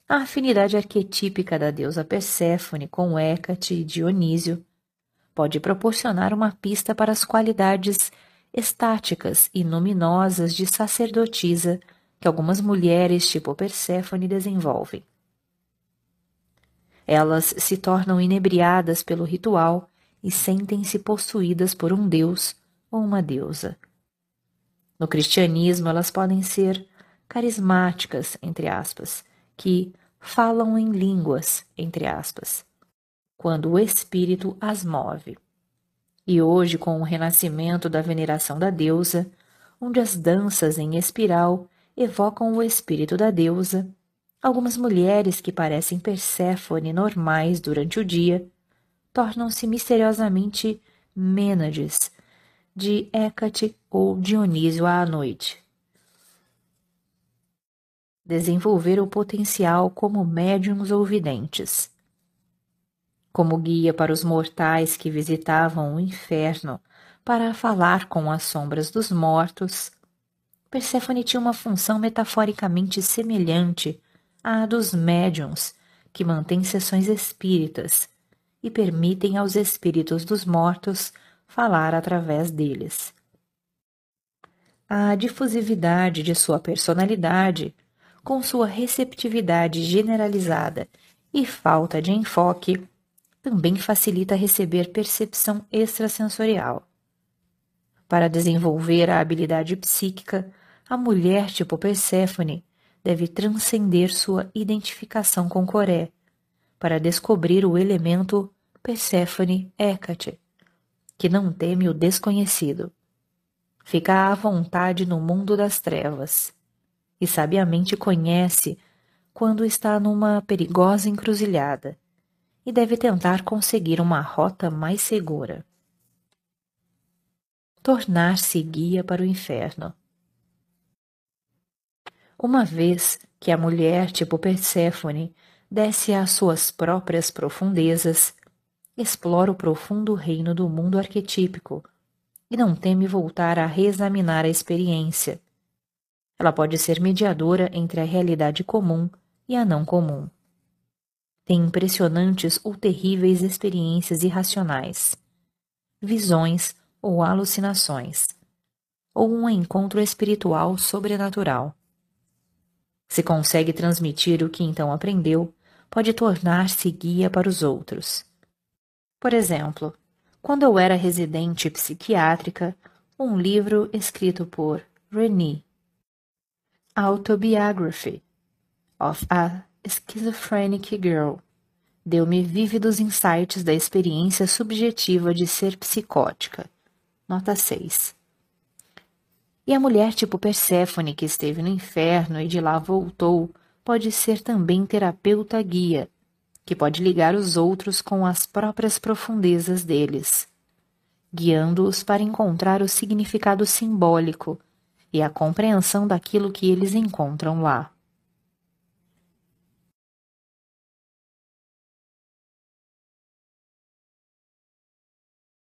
A afinidade arquetípica da deusa Perséfone com Hécate e Dionísio pode proporcionar uma pista para as qualidades estáticas e luminosas de sacerdotisa que algumas mulheres tipo Perséfone desenvolvem. Elas se tornam inebriadas pelo ritual e sentem-se possuídas por um deus ou uma deusa. No cristianismo, elas podem ser carismáticas, entre aspas, que falam em línguas, entre aspas, quando o espírito as move. E hoje, com o renascimento da veneração da deusa, onde as danças em espiral evocam o espírito da deusa, algumas mulheres que parecem Perséfone normais durante o dia tornam-se misteriosamente Mênades de Hécate ou Dionísio à noite. Desenvolver o potencial como médiums ou videntes como guia para os mortais que visitavam o inferno para falar com as sombras dos mortos, Perséfone tinha uma função metaforicamente semelhante à dos médiums que mantêm sessões espíritas e permitem aos espíritos dos mortos falar através deles. A difusividade de sua personalidade, com sua receptividade generalizada e falta de enfoque, também facilita receber percepção extrasensorial. Para desenvolver a habilidade psíquica, a mulher tipo Perséfone deve transcender sua identificação com Coré para descobrir o elemento Perséfone Hécate, que não teme o desconhecido. Fica à vontade no mundo das trevas e sabiamente conhece quando está numa perigosa encruzilhada e deve tentar conseguir uma rota mais segura. Tornar-se guia para o inferno. Uma vez que a mulher tipo Perséfone desce às suas próprias profundezas, explora o profundo reino do mundo arquetípico e não teme voltar a reexaminar a experiência. Ela pode ser mediadora entre a realidade comum e a não comum tem impressionantes ou terríveis experiências irracionais, visões ou alucinações, ou um encontro espiritual sobrenatural. Se consegue transmitir o que então aprendeu, pode tornar-se guia para os outros. Por exemplo, quando eu era residente psiquiátrica, um livro escrito por Renée, Autobiography of a Schizophrenic Girl deu-me vívidos insights da experiência subjetiva de ser psicótica. Nota 6. E a mulher tipo Perséfone que esteve no inferno e de lá voltou pode ser também terapeuta guia, que pode ligar os outros com as próprias profundezas deles, guiando-os para encontrar o significado simbólico e a compreensão daquilo que eles encontram lá.